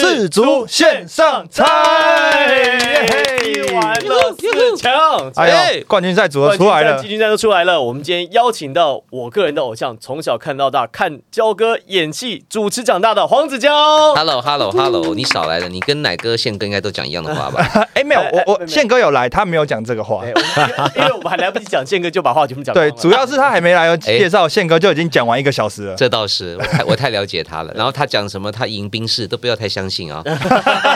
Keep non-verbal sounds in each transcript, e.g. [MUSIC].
四足线上猜，哎呦，冠军赛组合出来了季，军赛都出来了。我们今天邀请到我个人的偶像，从小看到大，看焦哥演戏、主持长大的黄子佼。Hello Hello Hello，你少来了，你跟奶哥、宪哥应该都讲一样的话吧？[LAUGHS] 哎，没有，我我宪哥有来，他没有讲这个话哎。我们因为我们还来不及讲宪哥，就把话全部讲光对，主要是他还没来介绍，宪哥就已经讲完一个小时了。这倒是，[LAUGHS] 我太我太了解他了。然后他讲什么，他迎宾式都不要太相信啊，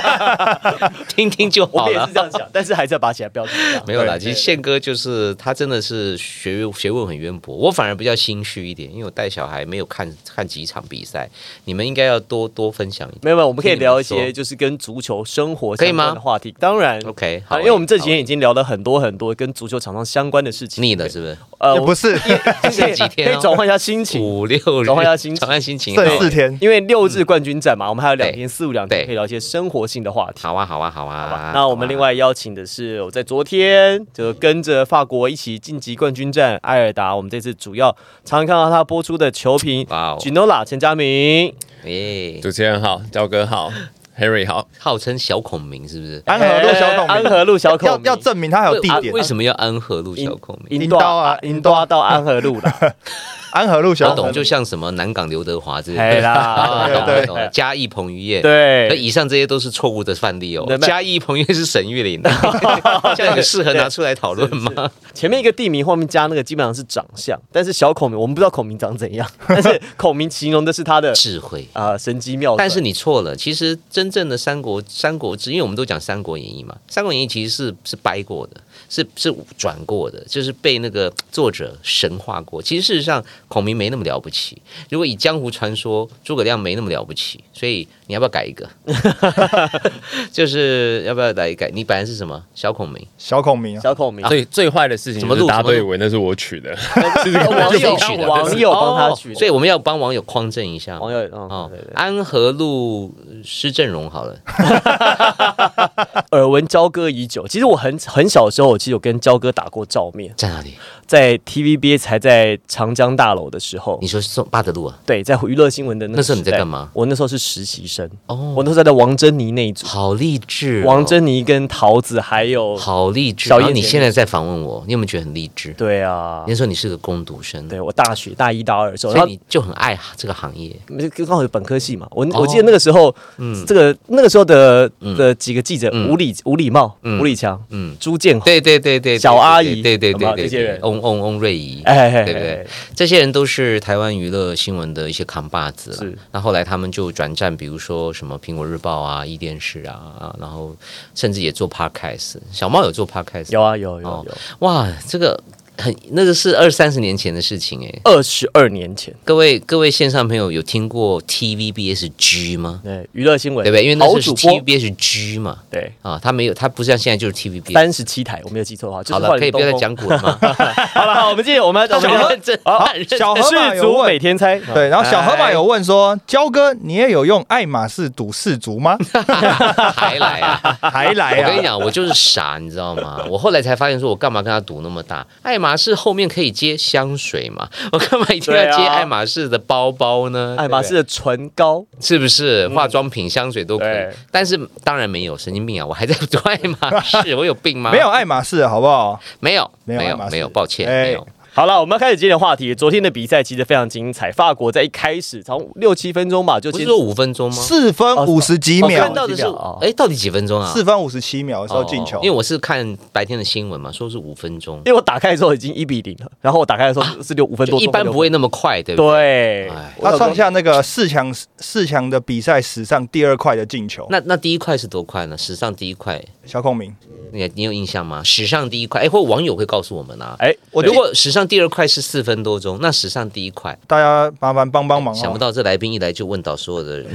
[LAUGHS] 听听就好了我也是。这样讲，但是还是要拔起来标准。没有其实宪哥就是他真的是学学问很渊博，我反而比较心虚一点，因为我带小孩没有看看几场比赛，你们应该要多多分享一点。没有没有，我们可以聊一些就是跟足球生活相关的话题。当然 OK，好因为我们这几天已经聊了很多很多跟足球场上相关的事情。腻了是不是？呃也不是，[LAUGHS] 这几天哦。可以转换一下心情。五六日，转换一下心情。转换心情，剩四天。因为六日冠军战嘛，我们还有两天四五两天可以聊一些生活性的话题。好啊，好啊，好啊，好吧，那我们另外邀请的是我在昨天就跟着法国一起晋级冠军战埃尔达，我们这次主要常常看到他播出的球评。哇哦，Ginola 陈佳明，耶，主持人好，焦哥好，Harry 好，号称小孔明是不是？安和路小孔明，安和路小孔明要要证明他还有地点。啊为什么要安和路小孔明？银银刀啊银刀到安和路了，[LAUGHS] 安和路小孔明我懂，就像什么南港刘德华之类哎的。啦，对对懂懂嘉义彭于晏。那对，以上这些都是错误的范例哦嘉义彭于晏是沈玉琳，这样有适合拿出来讨论吗？前面一个地名，后面加那个基本上是长相，但是小孔明我们不知道孔明长怎样，但是孔明形容的是他的智慧。啊神机妙算。但是你错了，其实真正的三国《三国志》，因为我们都讲《三国演义》嘛，《三国演义》其实是是掰过的，是是转过的，就是被那个作者神化过。其实事实上，孔明没那么了不起。如果以江湖传说，诸葛亮没那么了不起，所以你要不要改一个？[LAUGHS] 就是要不要来改？你本来是什么小孔明？小孔明啊，小孔明，最最坏的事情怎么录大家都以怎么录为那是我取的，[LAUGHS] 网友取的网友帮他取的，所以我们要帮网友匡正一下。网友嗯哦对对，对安和路施正荣好了，[LAUGHS] 耳闻焦哥已久。其实我很很小的时候，我其实有跟焦哥打过照面，在哪里？在 TVB 才在长江大楼的时候。你，说是送巴德路啊？对，在娱乐新闻的那那时候你在干嘛？我那时候是实习生，哦。我那时候在王珍妮那一组，好励志、哦，王珍妮跟桃子还有，好励志。小燕你现在在访问我，你有没有觉得很励志？对啊。那，时候你是个攻读生，对我大学大一大二的时候，然后所以你就很爱这个行业。刚好有本科系嘛，我哦。我记得那个时候，嗯。这个那个时候的嗯。的几个记者，嗯。吴礼吴礼茂、嗯。吴礼强、嗯，朱建宏，对对对对，小阿姨对对对对这些人。翁翁翁瑞怡，哎对不对？哎这些人都是台湾娱乐新闻的一些扛把子了。是那后来他们就转战，比如说什么苹果日报啊、E 电视啊，然后甚至也做 podcast。小猫有做 podcast，有啊有有哦有，哇，这个很那个是二三十年前的事情哎。二十二年前，各位各位线上朋友有听过 TVBSG 吗？对娱乐新闻，对不对？因为那是好主播，TVBSG 嘛，对，啊，他没有，他不像现在就是 TVB。三十七台，我没有记错的话，就是好了，可以不要再。讲古了吗？[LAUGHS] 好了，好，我们继续，我们要 [LAUGHS] 小我们认真，好很认真小河马世足有问每天猜，对，然后小河马哎有问说：“焦哥，你也有用爱马仕赌世足吗还来啊！？”还来啊？我跟你讲，我就是傻，你知道吗？我后来才发现，说我干嘛跟他赌那么大？爱马仕后面可以接香水嘛？[LAUGHS] 我干嘛一定要接爱马仕的包包呢？爱马仕的唇膏，是不是？化妆品、香水都可以对，但是当然没有，神经病啊！我还在做爱马仕，[LAUGHS] 我有病吗？没有，爱马仕，好不好？没有，没有，没有抱歉，哎没有。好了，我们要开始今天的话题。昨天的比赛其实非常精彩，法国在一开始从六七分钟吧就先不是说五分钟吗？四分五十几我秒看，到的是几秒哦，哎，到底几分钟啊？四分五十七秒的时候进球哦因为。我是看白天的新闻嘛，说是五分钟因，为我打开的时候已经一比零了，然后我打开的时候是六五分多，一般不会那么快，对不对？对哎，他创下那个四强四强的比赛史上第二快的进球。那那第一块是多快呢？史上第一块，小孔明，你你有印象吗？史上第一块，哎，或网友会告诉我们啊。哎，我如果史上第二块是四分多钟，那史上第一块，大家麻烦帮帮忙哦。想不到这来宾一来就问到所有的人，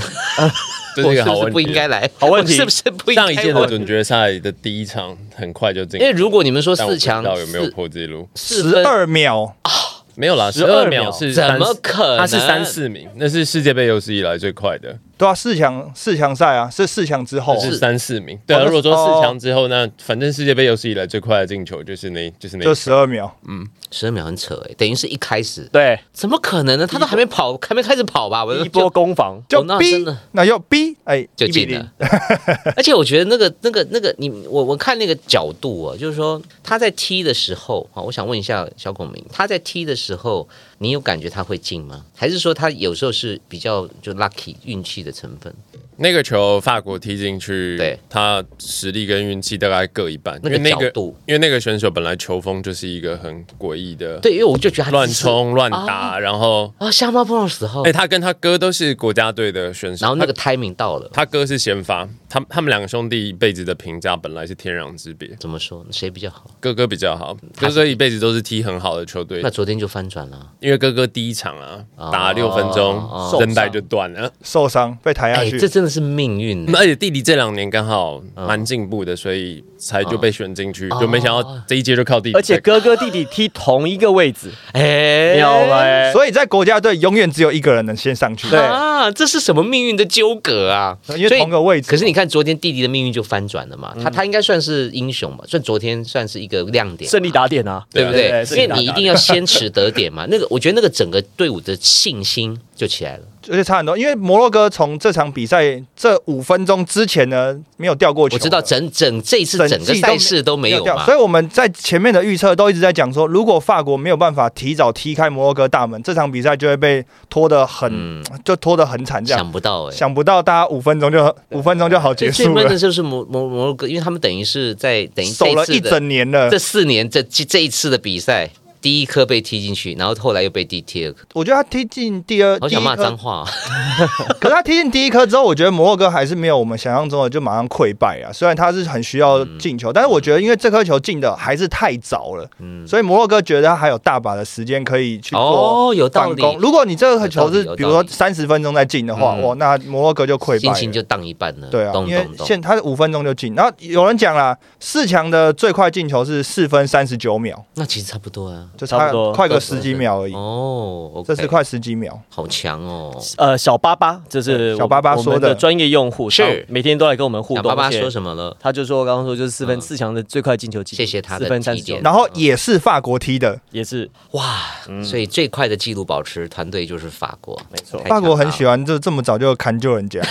这是个好我是不是问题。不应该来？好问题是不是不应该上一届的问？准决赛的第一场很快就进因，为如果你们说四强道有没有破纪录？十，二秒啊，没有啦，十二秒秒是怎么可能？他是三四名，那是世界杯有史以来最快的。对啊，四强四强赛啊，是四强之后啊是三四名。对啊，如果说哦四强之后，那反正世界杯有史以来最快的进球就是那，就是那就一十二秒，嗯十二秒很扯哎，等于是一开始，对，怎么可能呢？他都还没跑，还没开始跑吧？我一波攻防，就逼那 B，、真的那又逼哎，1比0就进了。[LAUGHS] 而且我觉得那个、那个、那个，你我我看那个角度啊，就是说他在踢的时候啊，我想问一下小孔明，他在踢的时候，你有感觉他会进吗？还是说他有时候是比较就 lucky 运气的成分？那个球法国踢进去，对，他实力跟运气大概各一半，那个因为那个因为那个选手本来球风就是一个很诡异的，对，因为我就觉得他乱冲乱打，然后啊，下巴碰到时候，哎，他跟他哥都是国家队的选手，然后那个 timing 到了，他哥是先发，他他们两个兄弟一辈子的评价本来是天壤之别，怎么说？谁比较好？哥哥比较好，哥哥一辈子都是踢很好的球队。那，昨天就翻转了。因为哥哥第一场啊哦。打了六分钟哦，韧带就断了。受伤被抬下哎，去，这真的是命运。而且弟弟这两年刚好蛮进步的，所以才就被选进去，就没想到这一届就靠弟弟。而且哥哥弟弟踢同一个位置，[LAUGHS] 哎妙了欸。所以在国家队永远只有一个人能先上去，对啊，这是什么命运的纠葛啊？因为同个位置。可是你看，昨天弟弟的命运就翻转了嘛，他他应该算是英雄嘛，算昨天算是一个亮点，胜利打点啊，对不对？对因为你一定要先持得点嘛，那个我觉得那个整个队伍的信心就起来了。而且差很多，因为摩洛哥从这场比赛这五分钟之前呢，没有掉过球的。我知道整整这一次整整个赛事都没有掉，所，以我们在前面的预测都一直在讲说，如果法国没有办法提早踢开摩洛哥大门，这场比赛就会被拖得很，嗯，就拖得很惨这样。想不到哎。想不到大家五分钟就 [LAUGHS] 五分钟就好结束了，闷的就是摩摩摩洛哥，因为他们等于是在等于这守了一整年了这。四年这这这一次的比赛，第一颗被踢进去，然后后来又被第第二颗，我觉得他踢进第二，好想骂脏话啊。[LAUGHS] [LAUGHS] 可是他踢进第一颗之后，我觉得摩洛哥还是没有我们想象中的就马上溃败啊。虽然他是很需要进球，但是我觉得因为这颗球进的还是太早了，嗯，所以摩洛哥觉得他还有大把的时间可以去做哦，有道理，反攻。如果你这个球是比如说三十分钟再进的话，嗯哇，那摩洛哥就溃败了。心情就荡一半了。对啊，因为。现他是五分钟就进，然后有人讲啦，四强的最快进球是四分三十九秒，那其实差不多啊。就差差不多快个十几秒而已，哦这是快十几秒。好强哦。呃，小巴巴，这是小巴巴说的。专业用户，是。每天都来跟我们互动。小巴巴说什么了？他就说刚刚说就是四分嗯。四强的最快进球记录，谢谢他的四分三十点，然后也是法国踢的，也是。哇，嗯。所以最快的纪录保持团队就是法国，没错。太。法国很喜欢，就这么早就砍救人家。[LAUGHS]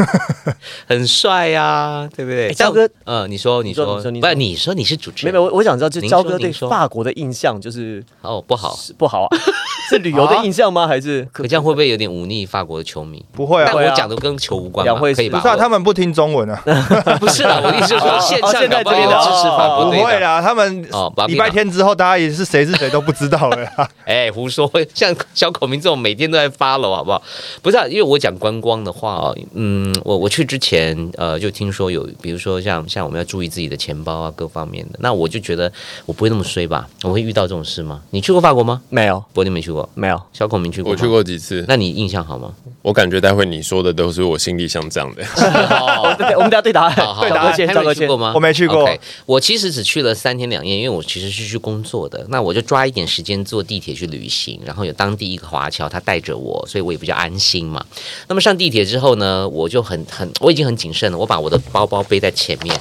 [LAUGHS] 很帅呀，对不对？哎焦哥，呃，你说，你说，你说你说你不是说你说你是主持没有，人，没有我我想知道，就您焦哥对法国的印象就是哦，不好，是不好啊，[LAUGHS] 是旅游的印象吗？还是 [LAUGHS] 可这样会不会有点忤逆法国的球迷？不会啊我讲的跟球无关嘛，两会可以吧？不是啊，他们不听中文啊，[LAUGHS] 不是啦，我的意思是说哦线上哦现在搞不好这边的支持法哦不国队的。会啦，他们哦礼拜天之后，大家也是谁是谁都不知道了。哎，胡说！像小孔明这种每天都在 follow 好不好？不是、啊，因为我讲观光的话哦，嗯，我我去之前呃就听说有，比如说像像我们要注意自己的钱包啊各方面的，那我就觉得我不会那么衰吧？我会遇到这种事吗？你去过法国吗？没有柏林没去过，没有？小孔明去过，我去。过几次，那你印象好吗？我感觉待会你说的都是我心里想这样的。[LAUGHS] 我们等下对答案。好好 [LAUGHS] 赵哥先，赵哥去过。吗？我没去过我其实只去了三天两夜，因为我其实是去工作的，那我就抓一点时间坐地铁去旅行，然后有当地一个华侨他带着我，所以我也比较安心嘛。那么上地铁之后呢，我就很很我已经很谨慎了，我把我的包包背在前面。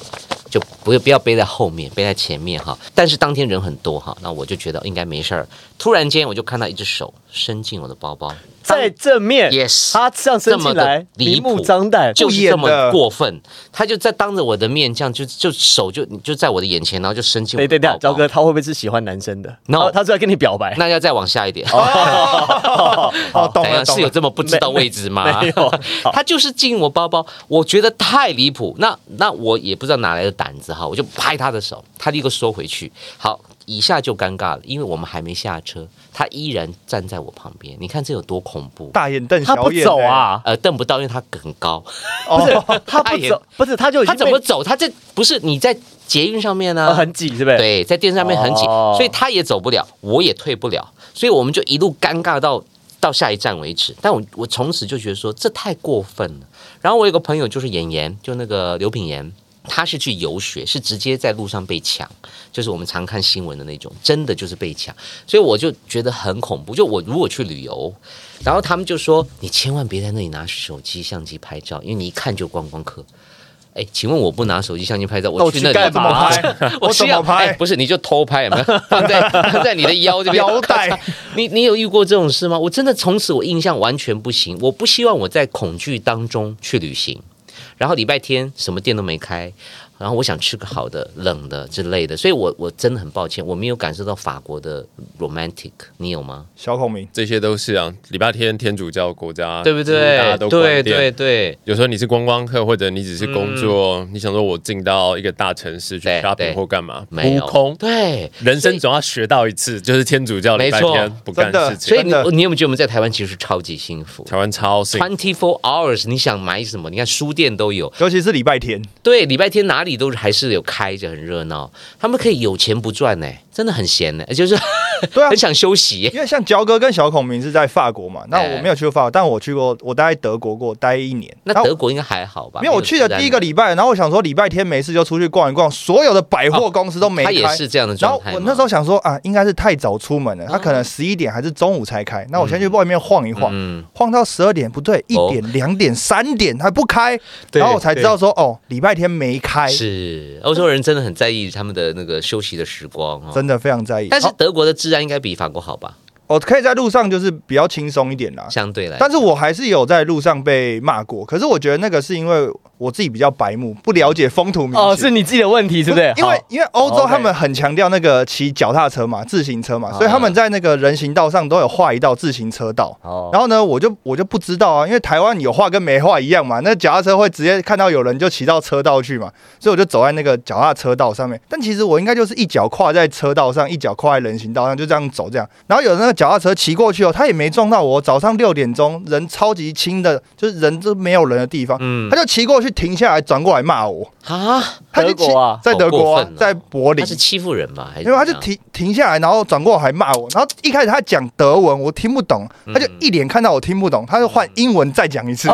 就不不要背在后面，背在前面哈。但是当天人很多哈，那我就觉得应该没事儿。突然间我就看到一只手伸进我的包包，在正面 Yes 他这样伸进来明目张胆，就是这么过分，他就在当着我的面这样就就手就就在我的眼前，然后就伸进我对对对的包，包焦哥，他会不会是喜欢男生的 No 他他是在跟你表白？那要再往下一点。哦，懂怎样了懂了。是有这么不知道位置吗？没有 [LAUGHS] 他就是进我包包，我觉得太离谱。那那我也不知道哪来的胆子哈，我就拍他的手，他立刻缩回去。好，以下就尴尬了，因为我们还没下车，他依然站在我旁边。你看这有多恐怖？大眼瞪他不小眼、走啊？呃，瞪不到，因为他很高。哦，[LAUGHS] 他他不走，不是他就他怎么走？他这不是你在捷运上面呢、呃很挤，是不是？对，在电视上面很挤，哦所以他也走不了，我也退不了，所以我们就一路尴尬到到下一站为止。但我我从此就觉得说这太过分了。然后我有个朋友就是演员，就那个刘品言。他是去游学，是直接在路上被抢，就是我们常看新闻的那种，真的就是被抢，所以我就觉得很恐怖。就我如果去旅游，然后他们就说你千万别在那里拿手机相机拍照，因为你一看就观光客。哎，请问我不拿手机相机拍照，我去那里干嘛？[LAUGHS] 我需要拍？不是，你就偷拍，有没有？[LAUGHS] 放在放在你的腰这边腰带。[LAUGHS] 你你有遇过这种事吗？我真的从此我印象完全不行。我不希望我在恐惧当中去旅行。然后礼拜天什么店都没开。然后我想吃个好的、冷的之类的，所以我我真的很抱歉，我没有感受到法国的 romantic，你有吗？小孔明，这些都是啊，礼拜天天主教国家，对不对？大家都对对对。有时候你是观光客，或者你只是工作，你想说我进到一个大城市去 shopping 或干嘛？没有空。对，人生总要学到一次，就是天主教礼拜天不干事情。所以你你有没有觉得我们在台湾其实超级幸福？台湾超 twenty four hours，你想买什么？你看书店都有，尤其是礼拜天。对，礼拜天哪里都还是有。开着很热闹，他们可以有钱不赚呢，真的很闲呢，[LAUGHS] 就是对啊，很想休息。因为像焦哥跟小孔明是在法国嘛，那我没有去过法国，但我去过，我待在德国过，待一年。那德国应该还好吧？因为我去的第一个礼拜，然后我想说礼拜天没事就出去逛一逛，所有的百货公司都没开，也是这样的状态。然后我那时候想说啊，应该是太早出门了，他可能十一点还是中午才开。那我先去外面晃一晃，晃到十二点不对，一点、两点、三点还不开，然后我才知道说哦，礼拜天没开。是欧洲人真的很在意。他们的那个休息的时光，真的非常在意。但是德国的治安应该比法国好吧？我可以在路上就是比较轻松一点啦，相对来。但是我还是有在路上被骂过。可是我觉得那个是因为我自己比较白目，不了解风土民情。哦，是你自己的问题，是不是？因为因为欧洲他们很强调那个骑脚踏车嘛，自行车嘛，所以他们在那个人行道上都有画一道自行车道。哦。然后呢，我就我就不知道啊，因为台湾有画跟没画一样嘛。那脚踏车会直接看到有人就骑到车道去嘛，所以我就走在那个脚踏车道上面。但其实我应该就是一脚跨在车道上，一脚跨在人行道上，就这样走这样。然后有那个脚踏车骑过去哦。他也没撞到我。早上六点钟，人超级轻的，就是人都没有人的地方，他就骑过去停下来，转过来骂我啊！德国啊，在德国，在柏林，他是欺负人吧？因为他就停停下来，然后转过来还骂我。然后一开始他讲德文，我听不懂，他就一脸看到我听不懂，他就换英文再讲一次。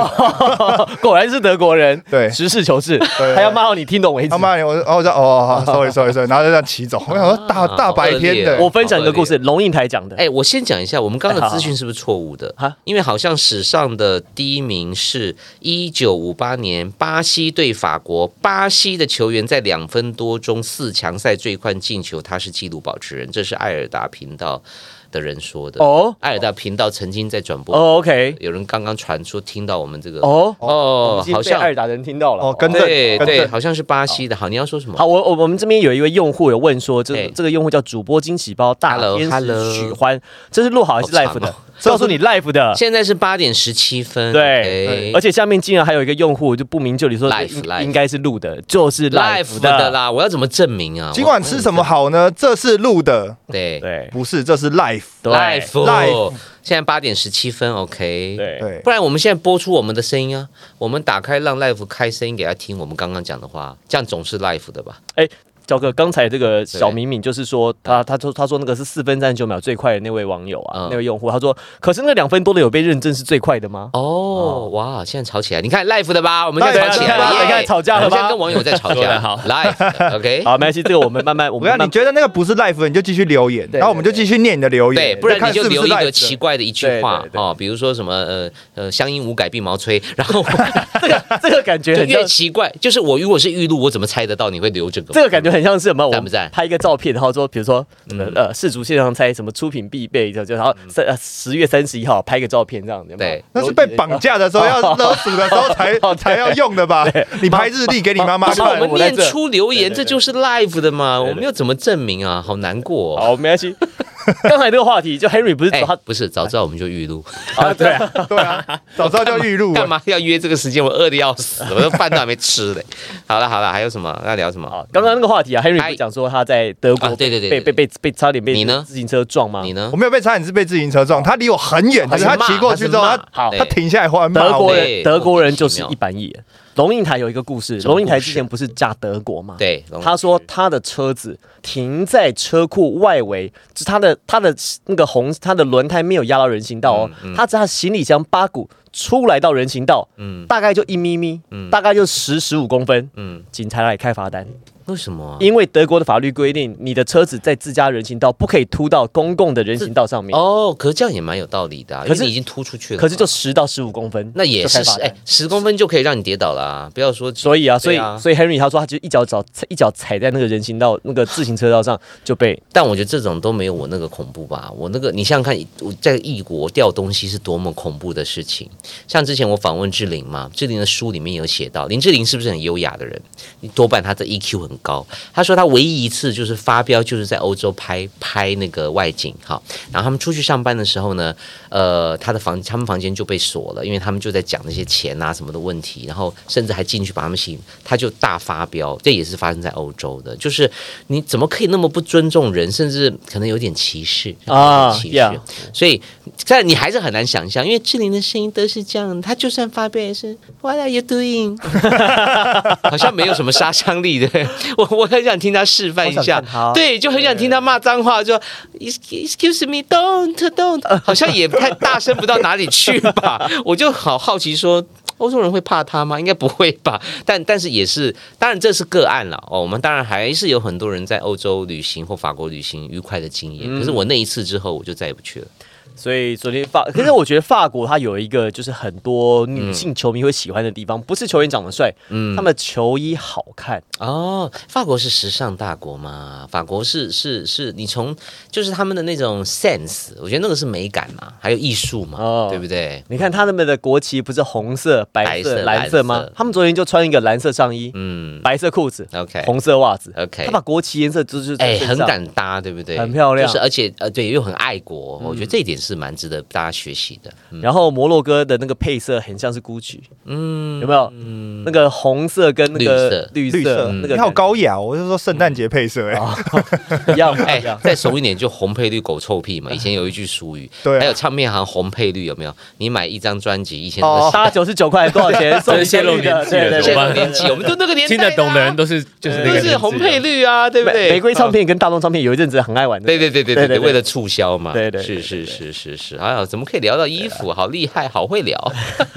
[LAUGHS] 果然是德国人，[LAUGHS] 对，实事求是，他要骂到你听懂为止。他骂你，我然后我说哦，sorry sorry sorry，然后就这样骑走。我想说大大白天的，我分享一个故事，龙应台讲的。哎，我先讲一下，我们刚刚的资讯是不是错？误的哈，因为好像史上的第一名是一九五八年巴西对法国，巴西的球员在两分多钟四强赛最快进球，他是纪录保持人，这是艾尔达频道。的人说的。哦，艾尔达频道曾经在转播哦，OK，有人刚刚传出听到我们这个哦？哦，好像艾尔达人听到了。哦，跟对对，好像是巴西的。好，你要说什么？好，我我我们这边有一位用户有问说，这这个用户叫主播惊喜包大天使许欢，这是录好还是 live 的？告诉你 live 的，现在是八点十七分。对，而且下面竟然还有一个用户就不明就里说 live 应该是录的，就是 live 的啦。我要怎么证明啊？今晚吃什么好呢？这是录的，对对，不是，这是 live。live live，现在八点十七分，OK，对，不然我们现在播出我们的声音啊，我们打开让 life 开声音给他听，我们刚刚讲的话，这样总是 life 的吧？哎。焦哥，刚才这个小敏敏就是说，他他说他说那个是四分三十九秒最快的那位网友啊，那位用户，他说，可是那两分多的有被认证是最快的吗？哦，哇，现在吵起来，你看 Life 的吧，我们现在吵起来，你看吵架？现在跟网友在吵架，好，live，OK，[LAUGHS] 好，没关系，这个我们慢慢，我们你觉得那个不是 Life，你就继续留言，然后我们就继续念你的留言，对，不然你就留一个奇怪的一句话哦，比如说什么呃呃乡音无改鬓毛衰，然后 [LAUGHS] 这个这个感觉越奇怪，就是我如果是玉露，我怎么猜得到你会留这个？这个感觉很像是什么？我。拍一个照片，然后说，比如说，呃，世足线上猜什么出品必备，就就然后三十月三十一号拍个照片这样子。对，那是被绑架的时候 [LAUGHS] 要勒索的时候才才要用的吧？你拍日历给你妈妈看。我们念出留言，这就是 live 的嘛？我们又怎么证明啊？好难过。好，没关系。[LAUGHS] 刚才这个话题，就 Henry 不是他不是早知道我们就预录啊？对啊，对啊，早知道就预录。[LAUGHS] 干嘛要约这个时间？我饿的要死，我饭都还没吃嘞。[LAUGHS] 好了好了，还有什么要聊什么？刚刚那个话题啊，Henry 讲说他在德国，对对对，被被被被差点被你呢自行车撞吗？你呢？我没有被差点是被自行车撞，他离我很远，可是他骑过去之后，他好，他停下来后来骂德国人，德国人就是一板一眼。龙应台有一个故事，龙应台之前不是嫁德国吗？对，他说他的车子停在车库外围，是他的他的那个红，他的轮胎没有压到人行道哦，他只他行李箱八股出来到人行道，嗯，大概就一咪咪，嗯，大概就十十五公分，嗯，警察来开罚单。为什么？因为德国的法律规定，你的车子在自家人行道不可以突到公共的人行道上面。哦，可是这样也蛮有道理的。可是你已经突出去了。可是就十到十五公分，那也是哎，十公分就可以让你跌倒了。不要说，所以啊，所以所以 Henry 他说他就一脚脚一脚踩在那个人行道那个自行车道上就被。但我觉得这种都没有我那个恐怖吧。我那个你想想看，我在异国掉东西是多么恐怖的事情。像之前我访问志玲嘛，志玲的书里面有写到，林志玲是不是很优雅的人？你多半她的 EQ 很高。他说。他唯一一次就是发飙，就是在欧洲拍拍那个外景，哈。然后他们出去上班的时候呢，呃，他的房他们房间就被锁了，因为他们就在讲那些钱啊什么的问题，然后甚至还进去把他们吸，他就大发飙。这也是发生在欧洲的，就是你怎么可以那么不尊重人，甚至可能有点歧视啊，歧视。所以，但你还是很难想象，因为志玲的声音都是这样，她就算发飙也是 What are you doing？[LAUGHS] 好像没有什么杀伤力的。[LAUGHS] 我我很想。听他示范一下，对，就很想听他骂脏话，就 Excuse me, don't, don't，好像也太大声不到哪里去吧？[LAUGHS] 我就好好奇，说欧洲人会怕他吗？应该不会吧？但但是也是，当然这是个案了哦。我们当然还是有很多人在欧洲旅行或法国旅行愉快的经验，可是我那一次之后，我就再也不去了。所以昨天法，[COUGHS] 可是我觉得法国它有一个就是很多女性球迷会喜欢的地方，不是球员长得帅，嗯，他们球衣好看哦。法国是时尚大国嘛，法国是是是，你从就是他们的那种 sense，我觉得那个是美感嘛，还有艺术嘛，哦，对不对？你看他们的国旗不是红色、白色、蓝色吗？他们昨天就穿一个蓝色上衣，嗯，白色裤子，OK，红色袜子，OK，他把国旗颜色就是哎很敢搭，对不对？很漂亮，就是而且呃对又很爱国，我觉得这一点是。是蛮值得大家学习的。然后摩洛哥的那个配色很像是 GUCCI，嗯，有没有？嗯，那个红色跟那个绿色，那个好高雅。我就说圣诞节配色，哎，一样 [LAUGHS] 哎，再熟一点就红配绿狗臭屁嘛。以前有一句俗语，对，还有唱片行红配绿有没有？你买一张专辑，以前八九十九块多少钱？送泄露年纪了，泄露年纪，我们都那个年听得懂的人都是就是那个红配绿啊，对不对？玫瑰唱片跟大众唱片有一阵子很爱玩的，对对对对对，为了促销嘛，对对，是是是是是，哎呀。怎么可以聊到衣服？好厉害，好会聊。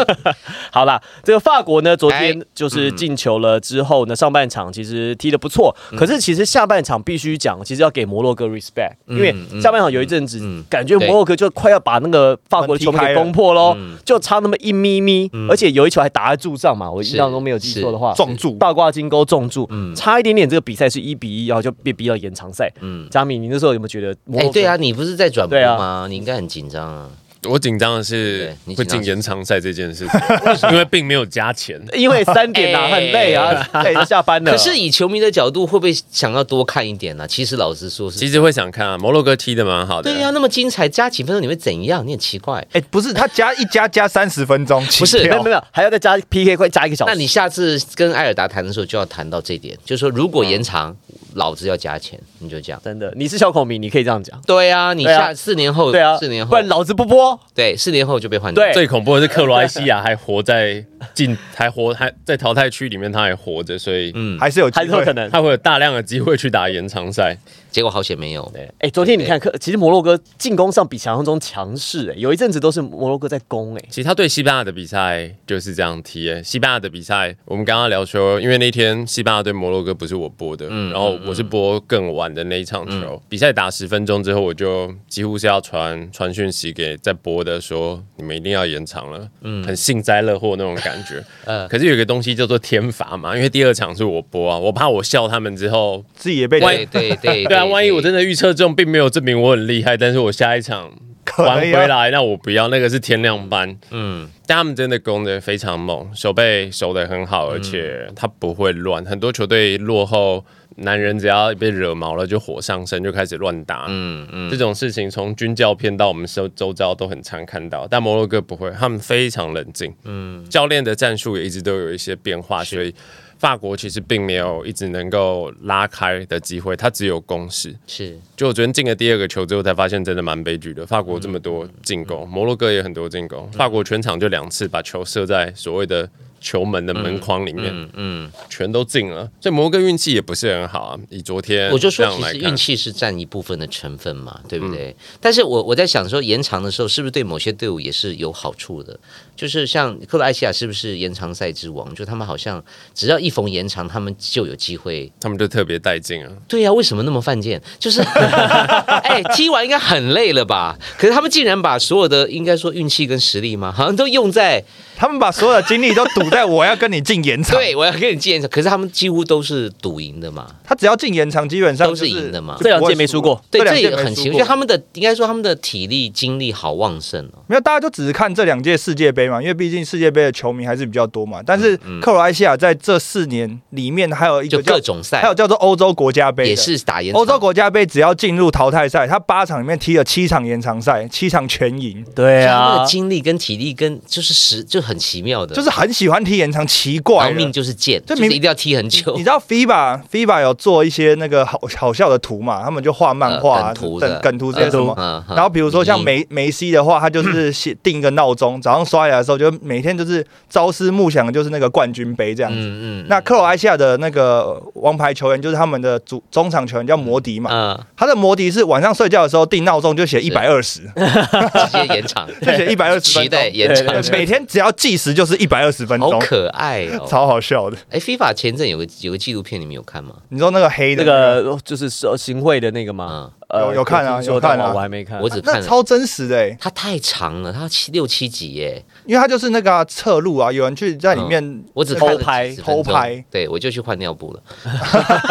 [LAUGHS] 好啦，这个法国呢，昨天就是进球了之后呢，上半场其实踢的不错。可是其实下半场必须讲，其实要给摩洛哥 respect，因为下半场有一阵子感觉摩洛哥就快要把那个法国的球给攻破喽，就差那么一咪咪，而且有一球还打在柱上嘛，我印象中没有记错的话，撞柱，倒挂金钩撞柱，差一点点，这个比赛是一比一，然后就被逼到延长赛。嗯，佳敏，你那时候有没有觉得？哎，对啊，你不是在转播吗？你应该很紧张啊。我紧张的是会进延长赛这件事情，因为并没有加钱，因为三点啊很累啊，累下班了。可是以球迷的角度，会不会想要多看一点呢？其实老实说，是其实会想看啊。摩洛哥踢的蛮好的，对呀，那么精彩，加几分钟你会怎样？你很奇怪。哎，不是，他加一加加三十分钟，不是，没有没有，还要再加 PK，快加一个小时。那你下次跟艾尔达谈的时候就要谈到这点，就是说如果延长。老子要加钱，你就这样。真的，你是小孔明，你可以这样讲。对啊，你下四年后，对啊，四年后，不然老子不播。对，四年后就被换掉。最恐怖的是克罗埃西亚还活在进，[LAUGHS] 还活还在淘汰区里面，他还活着，所以嗯，还是有还是有可能，他会有大量的机会去打延长赛。结果好险没有。对，哎，昨天你看，克其实摩洛哥进攻上比想象中强势，哎，有一阵子都是摩洛哥在攻，哎。其实他对西班牙的比赛就是这样踢，哎，西班牙的比赛，我们刚刚聊说，因为那天西班牙对摩洛哥不是我播的，嗯，然后我是播更晚的那一场球，比赛打十分钟之后，我就几乎是要传传讯息给在播的，说你们一定要延长了，嗯，很幸灾乐祸那种感觉，[LAUGHS] 嗯，可是有一个东西叫做天罚嘛，因为第二场是我播啊，我怕我笑他们之后自己也被对对对。对啊，[LAUGHS] 万一我真的预测中，并没有证明我很厉害，但是我下一场玩回来，那我不要，那个是天亮班。嗯，但他们真的攻的非常猛，守备守的很好，而且他不会乱。很多球队落后，男人只要被惹毛了，就火上身，就开始乱打。嗯嗯，这种事情从军教片到我们周周遭都很常看到，但摩洛哥不会，他们非常冷静。嗯，教练的战术也一直都有一些变化，所以。法国其实并没有一直能够拉开的机会，他只有攻势。是，就我昨天进了第二个球之后，才发现真的蛮悲剧的。法国这么多进攻，摩洛哥也很多进攻，法国全场就两次把球射在所谓的球门的门框里面，嗯，全都进了。所以摩根运气也不是很好啊。以昨天我就说，其实运气是占一部分的成分嘛，对不对？但是我我在想说，延长的时候是不是对某些队伍也是有好处的？就是像克罗埃西亚是不是延长赛之王？就他们好像只要一逢延长，他们就有机会，他们就特别带劲啊。对呀，为什么那么犯贱？就是，[LAUGHS] 哎，踢完应该很累了吧？可是他们竟然把所有的应该说运气跟实力嘛，好像都用在。他们把所有的精力都赌在我要跟你进延长，[LAUGHS] 对我要跟你进延长。可是他们几乎都是赌赢的嘛。他只要进延长，基本上都是赢的嘛。这两届没输过，对，这也很奇怪。他们的应该说他们的体力精力好旺盛哦。没有，大家就只是看这两届世界杯嘛，因为毕竟世界杯的球迷还是比较多嘛。但是克罗埃西亚在这四年里面还有一个各种赛，还有叫做欧洲国家杯，也是打延欧洲国家杯，只要进入淘汰赛，他八场里面踢了七场延长赛，七场全赢。对啊，他的精力跟体力跟就是实就很奇妙的，就是。很喜欢踢延长，奇怪，命就是贱，就明一定要踢很久。你知道 FIBA，FIBA 有做一些那个好好笑的图嘛？他们就画漫画、图、梗图这些什么。然后比如说像梅梅西的话，他就是写定一个闹钟，早上刷牙的时候就每天就是朝思暮想的就是那个冠军杯这样子。嗯嗯。那克罗埃西亚的那个王牌球员就是他们的主中场球员叫摩迪嘛。嗯。他的摩迪是晚上睡觉的时候定闹钟就写一百二十，直接延长，就写一百二十分钟延长。每天只要计时就是一百。二十分钟，好可爱哦，超好笑的。哎，FIFA 前阵有个有个纪录片，你们有看吗？你知道那个黑的那个就是行贿的那个吗？有有看啊，有看啊，我还没看，我只看超真实的哎，它太长了，它七六七集耶，因为它就是那个侧录啊，有人去在里面，我只偷拍偷拍，对我就去换尿布了，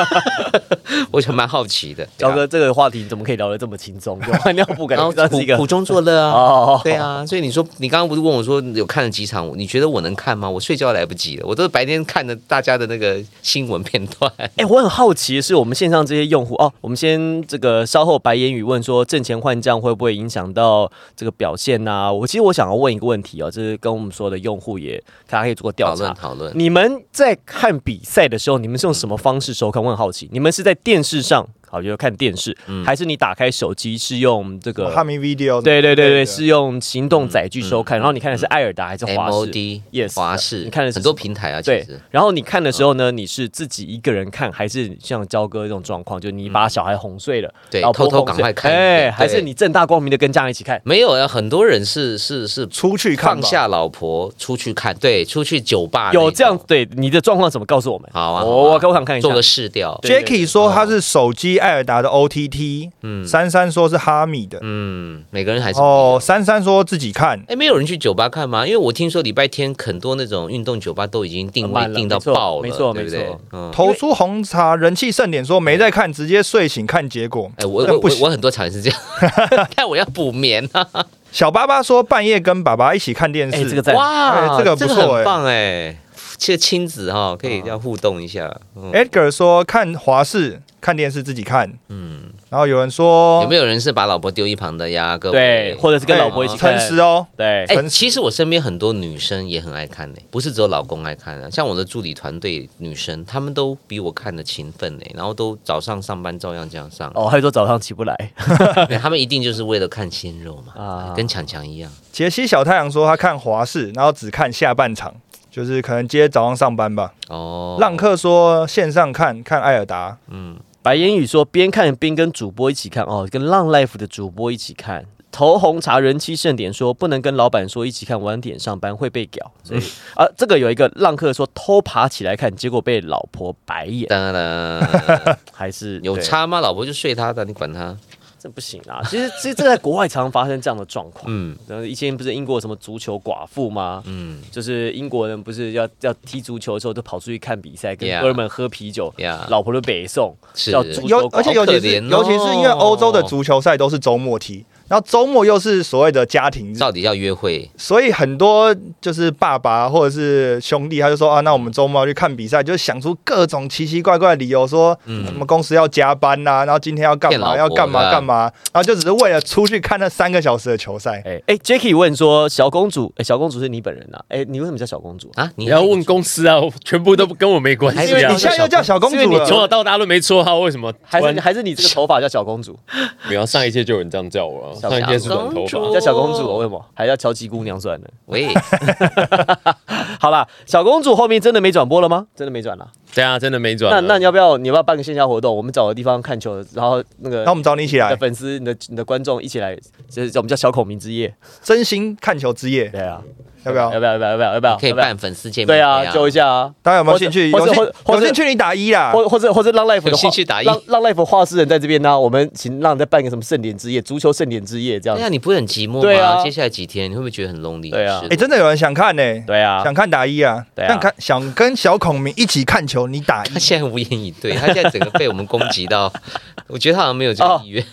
[LAUGHS] 我就蛮好奇的。焦哥，这个话题怎么可以聊得这么轻松？[LAUGHS] 换尿布感觉是一个苦中作乐啊，[LAUGHS] 对啊，所以你说你刚刚不是问我说有看了几场，你觉得我能看吗？我睡觉来不及了，我都是白天看的大家的那个新闻片段。哎，我很好奇的是，我们线上这些用户哦，我们先这个稍后白言语问。说挣钱换将会不会影响到这个表现呢？我其实我想要问一个问题哦，就是跟我们说的用户也大家可以做个调查讨论。你们在看比赛的时候，你们是用什么方式收看？我很好奇，你们是在电视上？好，就是看电视，还是你打开手机是用这个哈密 video？对对对对，是用行动载具收看。然后你看的是艾尔达还是华视？Yes，华视。你看的很多平台啊，对。然后你看的时候呢，你是自己一个人看，还是像焦哥这种状况，就你把小孩哄睡了，对，偷偷赶快看？哎，还是你正大光明的跟家人一起看？没有啊，很多人是是是出去看，放下老婆出去看，对，出去酒吧有这样？对，你的状况怎么告诉我们？好啊，我我想看一下，做个试调。Jacky 说他是手机艾尔达的 OT。T T，嗯，珊珊说是哈米的，嗯，每个人还是哦。珊珊说自己看，哎，没有人去酒吧看吗？因为我听说礼拜天很多那种运动酒吧都已经定位定到爆了，没错，没错。投出红茶人气盛典说没在看，直接睡醒看结果。哎，我我我很多场是这样，[LAUGHS] 但我要补眠啊。小巴巴说半夜跟爸爸一起看电视，这个哇，这个不错，很棒哎。其实亲子哈可以要互动一下。Edgar 说看华视看电视自己看，嗯，然后有人说有没有人是把老婆丢一旁的呀？各位，对，或者是跟老婆一起看。诚实哦，对。哎，其实我身边很多女生也很爱看呢，不是只有老公爱看啊。像我的助理团队女生，她们都比我看的勤奋呢，然后都早上上班照样这样上。哦，还说早上起不来，[LAUGHS] 他们一定就是为了看鲜肉嘛，啊，跟强强一样。杰西小太阳说他看华视，然后只看下半场。就是可能今天早上上班吧。哦，浪客说线上看看艾尔达。嗯，白言语说边看边跟主播一起看哦，跟浪 life 的主播一起看。头红茶人气盛典说不能跟老板说一起看，晚点上班会被屌。所以啊，这个有一个浪客说偷爬起来看，结果被老婆白眼。当然，还是有差吗？老婆就睡他的，你管他。这不行啊！其实，其实这在国外常常发生这样的状况。嗯，然后以前不是英国什么足球寡妇吗？嗯，就是英国人不是要要踢足球的时候，都跑出去看比赛，跟哥们喝啤酒，老婆都北送，叫足球而且尤其是尤其是因为欧洲的足球赛都是周末踢。然后周末又是所谓的家庭日，到底要约会，所以很多就是爸爸或者是兄弟，他就说啊，那我们周末要去看比赛，就想出各种奇奇怪怪的理由，说什么公司要加班呐，然后今天要干嘛要干嘛干嘛，然后就只是为了出去看那三个小时的球赛。哎哎，Jacky 问说，小公主，哎，小公主是你本人呐？哎，你为什么叫小公主啊？你要问公司啊，全部都跟我没关系啊。你现在又叫小公主，你从小到大都没绰号，为什么？还是还是你这个头发叫小公主？[LAUGHS] 没有，上一届就有人这样叫我，上一届是短头。叫小公主，为什么还要乔吉姑娘算呢？喂，[LAUGHS] 好了，小公主后面真的没转播了吗？真的没转了。对啊，真的没转。那那你要不要？你要不要办个线下活动？我们找个地方看球，然后那个，那我们找你一起来，粉丝、你的、你的观众一起来，就是我们叫小孔明之夜，真心看球之夜。对啊。要不要？要不要？要不要？要不要？要不要？可以办粉丝见面。对啊，揪一下啊！大家有没有兴趣？有兴有兴趣你打一啦，或或者或者让 life 有兴趣打一，让让 life 画师人在这边呢。我们请让再办个什么盛典之夜，足球盛典之夜这样。对啊，你不会很寂寞吗？对啊，接下来几天你会不会觉得很 lonely？对啊，哎，真的有人想看呢。对啊，想看打一啊。想看想跟小孔明一起看球，你打一。他现在无言以对，他现在整个被我们攻击到，[LAUGHS] 我觉得他好像没有这个意愿。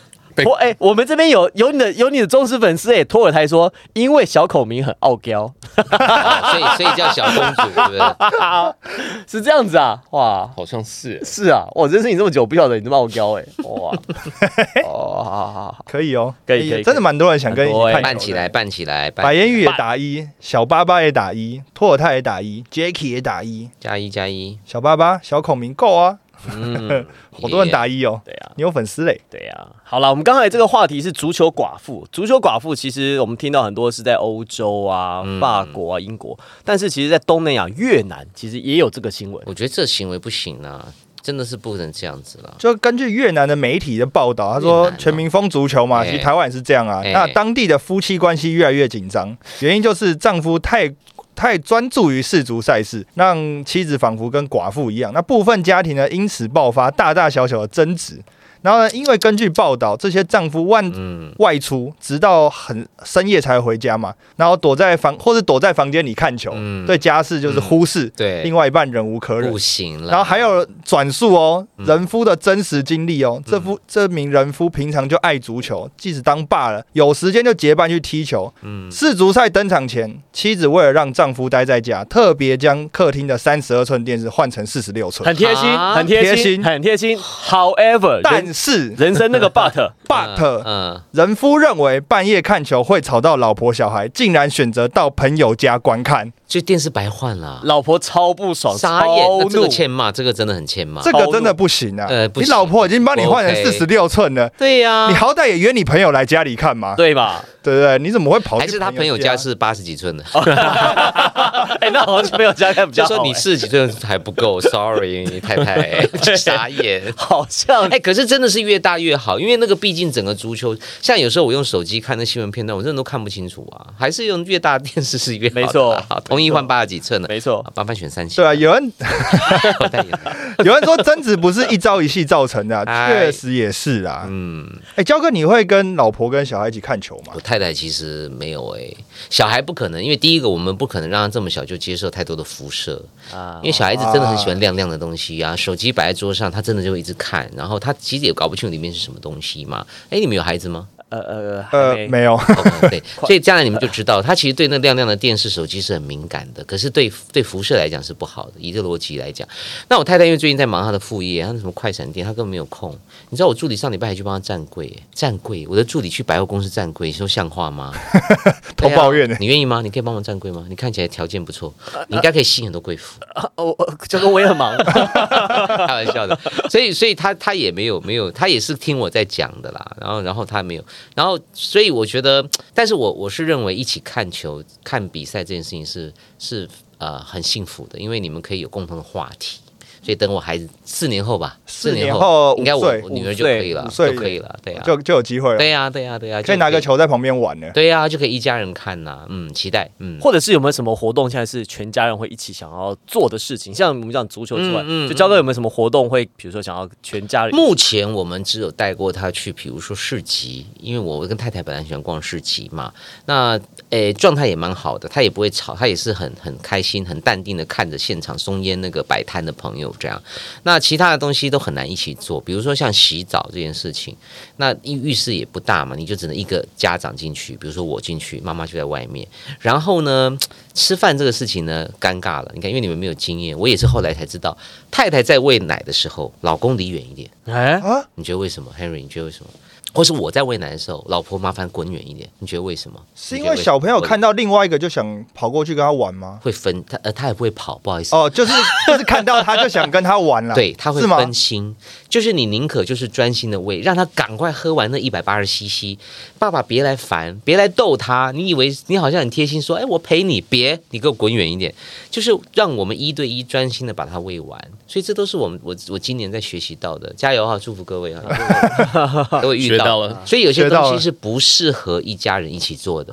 我哎，我们这边有有你的有你的忠实粉丝哎，托尔泰说，因为小孔明很傲娇，所以所以叫小公主，对不对？[LAUGHS] 是这样子啊，哇，好像是。是啊，我认识你这么久，不晓得你这么傲娇哎，哇，[LAUGHS] 哦，好好好，可以哦，可以可以，真的蛮多人想跟你看，办起来办起来，白烟雨也打一，小巴巴也打一，托尔泰也打一，Jacky 也打一，加一加一，小巴巴小孔明够啊。嗯，好多人打一哦。对啊，你有粉丝嘞。对啊。好了，我们刚才这个话题是足球寡妇。足球寡妇其实我们听到很多是在欧洲啊、法国啊、英国，但是其实，在东南亚越南其实也有这个新闻。我觉得这行为不行啊，真的是不能这样子了。就根据越南的媒体的报道，他说全民疯足球嘛，其实台湾也是这样啊。那当地的夫妻关系越来越紧张，原因就是丈夫太。太专注于世足赛事，让妻子仿佛跟寡妇一样。那部分家庭呢，因此爆发大大小小的争执。然后呢？因为根据报道，这些丈夫外外出，直到很深夜才回家嘛。然后躲在房，或者躲在房间里看球，对家事就是忽视。对，另外一半忍无可忍，不行了。然后还有转述哦，人夫的真实经历哦。这夫这名人夫平常就爱足球，即使当爸了，有时间就结伴去踢球。嗯，世足赛登场前，妻子为了让丈夫待在家，特别将客厅的三十二寸电视换成四十六寸，很贴心，很贴心，很贴心。However，但是。人生那个 [LAUGHS] but [LAUGHS] but，嗯，人夫认为半夜看球会吵到老婆小孩，竟然选择到朋友家观看，所以电视白换了。老婆超不爽，傻眼，这个欠骂，这个真的很欠骂，这个真的不行啊！呃，你老婆已经帮你换成四十六寸了，对呀，你好歹也约你朋友来家里看嘛，对吧？对不对？你怎么会跑？还是他朋友家是八十几寸的？[LAUGHS] 哎，那好像朋友家看比较说你四十几寸还不够，sorry，太太 [LAUGHS] 傻眼，好像哎，可是真的是越大越好，因为那个毕竟整个足球，像有时候我用手机看那新闻片段，我真的都看不清楚啊，还是用越大电视是越没错。同意换八十几寸的，没错，麻烦选三七。对啊，有人 [LAUGHS] [LAUGHS] 有人说争执不是一朝一夕造成的，[LAUGHS] 确实也是啊。嗯，哎，焦哥，你会跟老婆跟小孩一起看球吗？我太太其实没有哎，小孩不可能，因为第一个我们不可能让他这么小就接受太多的辐射啊，因为小孩子真的很喜欢亮亮的东西啊，手机摆在桌上，他真的就会一直看，然后他其实也搞不清楚里面是什么东西嘛。哎，你们有孩子吗？呃呃呃，没有。对，[LAUGHS] 所以将来你们就知道，他其实对那亮亮的电视、手机是很敏感的，可是对对辐射来讲是不好的。以这个逻辑来讲，那我太太因为最近在忙她的副业，她那什么快闪店，她根本没有空。你知道我助理上礼拜还去帮她站柜，站柜。我的助理去百货公司站柜，你说像话吗？[LAUGHS] 偷抱怨呢？你愿意吗？你可以帮忙站柜吗？你看起来条件不错，你应该可以吸引很多贵妇。哦，就跟我也很忙，[LAUGHS] 开玩笑的。所以，所以他他也没有没有，他也是听我在讲的啦。然后，然后他没有。然后，所以我觉得，但是我我是认为一起看球、看比赛这件事情是是呃很幸福的，因为你们可以有共同的话题。所以等我孩子四年后吧，四年后应该我女儿就可以了，就可以了，对啊，就就有机会了，对呀，对呀，对呀，可以拿个球在旁边玩呢，对呀，就可以一家人看呐，嗯，期待，嗯，或者是有没有什么活动，现在是全家人会一起想要做的事情，像我们讲足球之外，就焦哥有没有什么活动会，比如说想要全家人？目前我们只有带过他去，比如说市集，因为我跟太太本来喜欢逛市集嘛，那诶状态也蛮好的，他也不会吵，他也是很很开心、很淡定的看着现场松烟那个摆摊的朋友这样，那。其他的东西都很难一起做，比如说像洗澡这件事情，那浴浴室也不大嘛，你就只能一个家长进去，比如说我进去，妈妈就在外面。然后呢，吃饭这个事情呢，尴尬了。你看，因为你们没有经验，我也是后来才知道，太太在喂奶的时候，老公离远一点。哎啊，你觉得为什么，Henry？你觉得为什么？或是我在喂奶的时候，老婆麻烦滚远一点。你觉得为什么？是因为小朋友看到另外一个就想跑过去跟他玩吗？会分他呃，他也不会跑，不好意思哦，就是 [LAUGHS] 就是看到他就想跟他玩了，对，他会分心，就是你宁可就是专心的喂，让他赶快喝完那一百八十 CC，爸爸别来烦，别来逗他。你以为你好像很贴心，说哎我陪你，别你给我滚远一点，就是让我们一对一专心的把他喂完。所以这都是我们我我今年在学习到的，加油哈，祝福各位哈，[LAUGHS] 都会遇到了。所以有些东西是不适合一家人一起做的，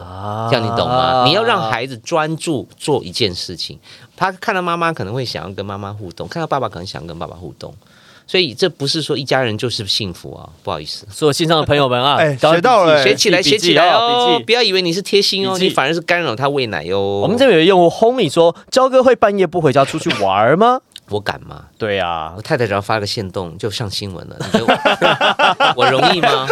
这样你懂吗？你要让孩子专注做一件事情，他看到妈妈可能会想要跟妈妈互动，看到爸爸可能想跟爸爸互动。所以这不是说一家人就是幸福啊，不好意思，所有线上的朋友们啊，学到了，学起来，学起来哦，不要以为你是贴心哦，你反而是干扰他喂奶哟。我们这边有用户 Homie 说，焦哥会半夜不回家出去玩吗？我敢吗？对呀，我太太只要发个线动就上新闻了。[LAUGHS] [LAUGHS] 我容易吗？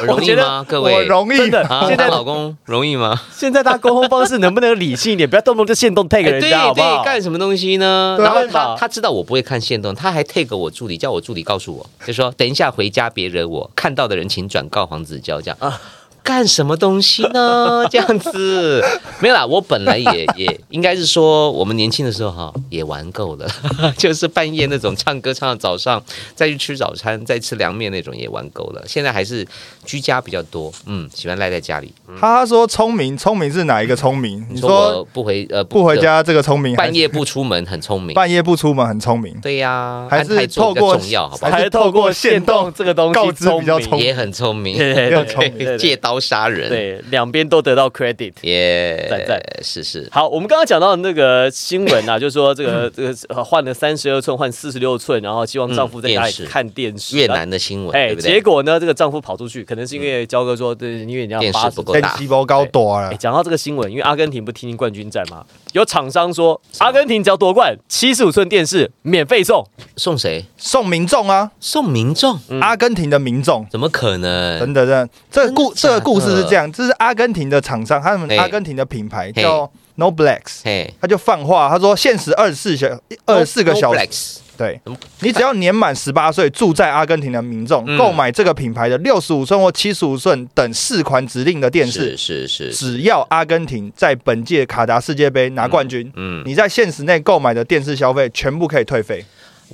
我容易吗？各位，我容易的。现在老公容易吗？现在他沟通方式能不能理性一点？不要动不动就线动 take 人 [LAUGHS] 家，好不好？干什么东西呢？然后他他知道我不会看线动，他还 take 我助理，叫我助理告诉我，就说等一下回家别惹我，看到的人请转告黄子佼这样啊。干什么东西呢？[LAUGHS] 这样子没有啦。我本来也也应该是说，我们年轻的时候哈也玩够了，[LAUGHS] 就是半夜那种唱歌唱到早上，再去吃早餐，再吃凉面那种也玩够了。现在还是居家比较多，嗯，喜欢赖在家里。他说聪明，聪明是哪一个聪明？你说不回呃不回家这个聪明，半夜不出门很聪明，[LAUGHS] 半夜不出门很聪明。对呀，还是透过重要，好不好？还是透过线动这个东西告知比较聪明，也很聪明，也很聪明，借刀杀人。对。两边都得到 credit，耶，在在是是。好，我们刚刚讲到那个新闻啊，[LAUGHS] 就是说这个这个换了三十二寸换四十六寸，然后希望丈夫在家里看电视。越南的新闻，哎，结果呢，这个丈夫跑出去，可能是因为焦哥说，对，因为你要电视不够大，细胞高多了。讲到这个新闻，因为阿根廷不踢进冠军战吗，有厂商说，阿根廷只要夺冠，七十五寸电视免费送，送谁？送民众啊，送民众，阿根廷的民众，怎么可能？真的，真的，这个故这个故事是这样，这是阿根廷的厂商，他们阿根廷的品牌叫 No Blacks，他就放话，他说限时二十四小二十四个小时，对，你只要年满十八岁，住在阿根廷的民众购买这个品牌的六十五寸或七十五寸等四款指定的电视，是是是，只要阿根廷在本届卡达世界杯拿冠军，嗯，你在限时内购买的电视消费全部可以退费。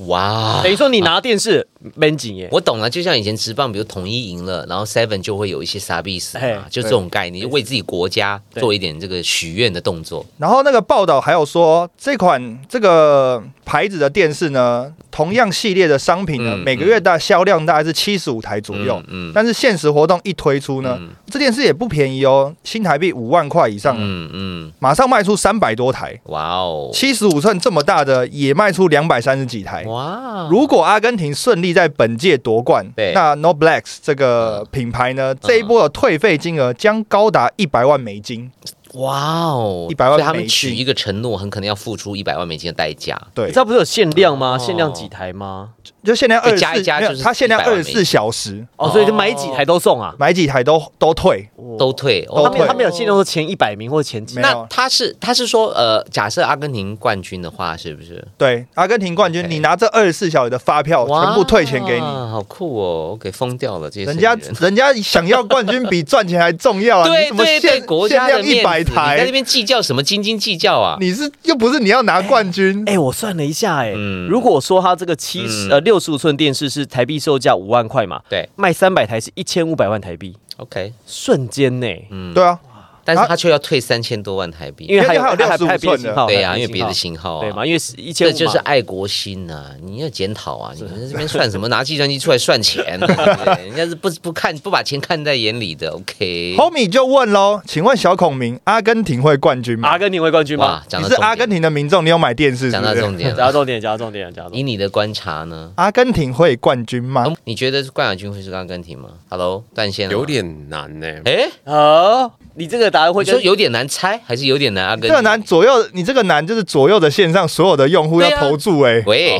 哇，等于说你拿电视。门紧耶，我懂了，就像以前直棒，比如统一赢了，然后 Seven 就会有一些傻逼死嘛，就这种概念，就为自己国家做一点这个许愿的动作。然后那个报道还有说，这款这个牌子的电视呢，同样系列的商品呢，每个月大销量大概是七十五台左右。嗯，但是限时活动一推出呢，这电视也不便宜哦，新台币五万块以上。嗯嗯，马上卖出三百多台。哇哦，七十五寸这么大的也卖出两百三十几台。哇，如果阿根廷顺利。在本届夺冠，那 No Blacks 这个品牌呢，这一波的退费金额将高达一百万美金。哇哦，一百万！他们取一个承诺，很可能要付出一百万美金的代价。对，你知道不是有限量吗？限量几台吗？就限量二加一加，就是它限量二十四小时哦，所以就买几台都送啊，买几台都都退，都退。他们他没有限量说前一百名或者前几。那他是他是说呃，假设阿根廷冠军的话，是不是？对，阿根廷冠军，你拿这二十四小时的发票，全部退钱给你，好酷哦！我给疯掉了这些。人家 [LAUGHS] 人家想要冠军比赚钱还重要啊！[LAUGHS] 对对对，国家的一百台，在那边计较什么斤斤计较啊？你是又不是你要拿冠军？哎，我算了一下，哎，如果说他这个七十呃六十五寸电视。是台币售价五万块嘛？对，卖三百台是一千五百万台币。OK，瞬间呢？嗯，对啊。但是他却要退三千多万台币，因为还有六十五寸的，对呀，因为别的型号啊，对嘛？因为一千，这就是爱国心呐！你要检讨啊！你们这边算什么？拿计算机出来算钱？[LAUGHS] 人家是不不看不把钱看在眼里的。OK，红米就问喽，请问小孔明，阿根廷会冠军吗？阿根廷会冠军吗？你是阿根廷的民众，你有买电视？讲到重点，讲到重点，讲到重点，讲到。以你的观察呢？阿根廷会冠军吗？你觉得冠亚军会是阿根廷吗？Hello，断线了有点难呢。哎，哦，你这个答案会说有点。难猜还是有点难啊！这个难左右，你这个难就是左右的线上所有的用户要投注哎。喂，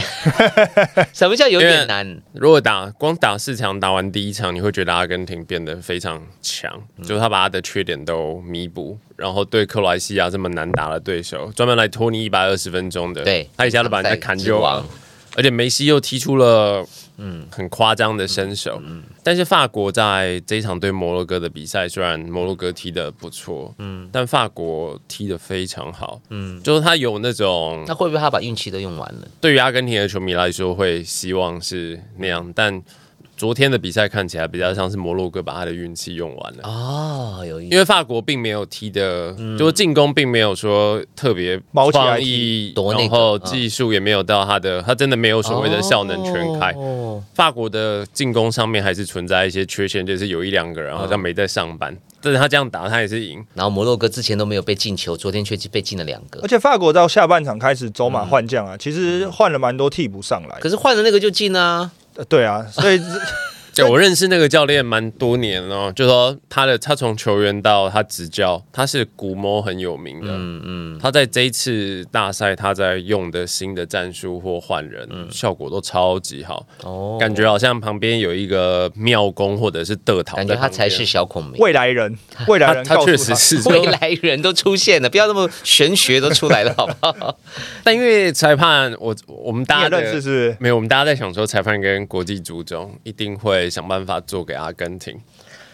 [LAUGHS] 什么叫有点难？如果打光打四强，打完第一场，你会觉得阿根廷变得非常强，就是他把他的缺点都弥补，然后对克罗埃西亚这么难打的对手，专门来拖你一百二十分钟的，对，他一下子把人家砍就完。而且梅西又踢出了嗯很夸张的身手。嗯，但是法国在这一场对摩洛哥的比赛，虽然摩洛哥踢的不错，嗯，但法国踢的非常好。嗯，就是他有那种，他会不会他把运气都用完了？对于阿根廷的球迷来说，会希望是那样，但。昨天的比赛看起来比较像是摩洛哥把他的运气用完了啊，有因为法国并没有踢的，就是进攻并没有说特别创意，然后技术也没有到他的，他真的没有所谓的效能全开。法国的进攻上面还是存在一些缺陷，就是有一两个人好像没在上班，但是他这样打他也是赢。然后摩洛哥之前都没有被进球，昨天却被进了两个。而且法国到下半场开始走马换将啊，其实换了蛮多替补上来，可是换了那个就进啊。对啊，所以。对，我认识那个教练蛮多年了，就说他的他从球员到他执教，他是古魔很有名的。嗯嗯，他在这一次大赛，他在用的新的战术或换人，效果都超级好。哦，感觉好像旁边有一个妙功或者是德桃，感觉他才是小孔明未来人，未来人他确实是未来人都出现了，不要那么玄学都出来了，[LAUGHS] 好不好？但因为裁判，我我们大家认识是没有，我们大家在想说，裁判跟国际足总一定会。想办法做给阿根廷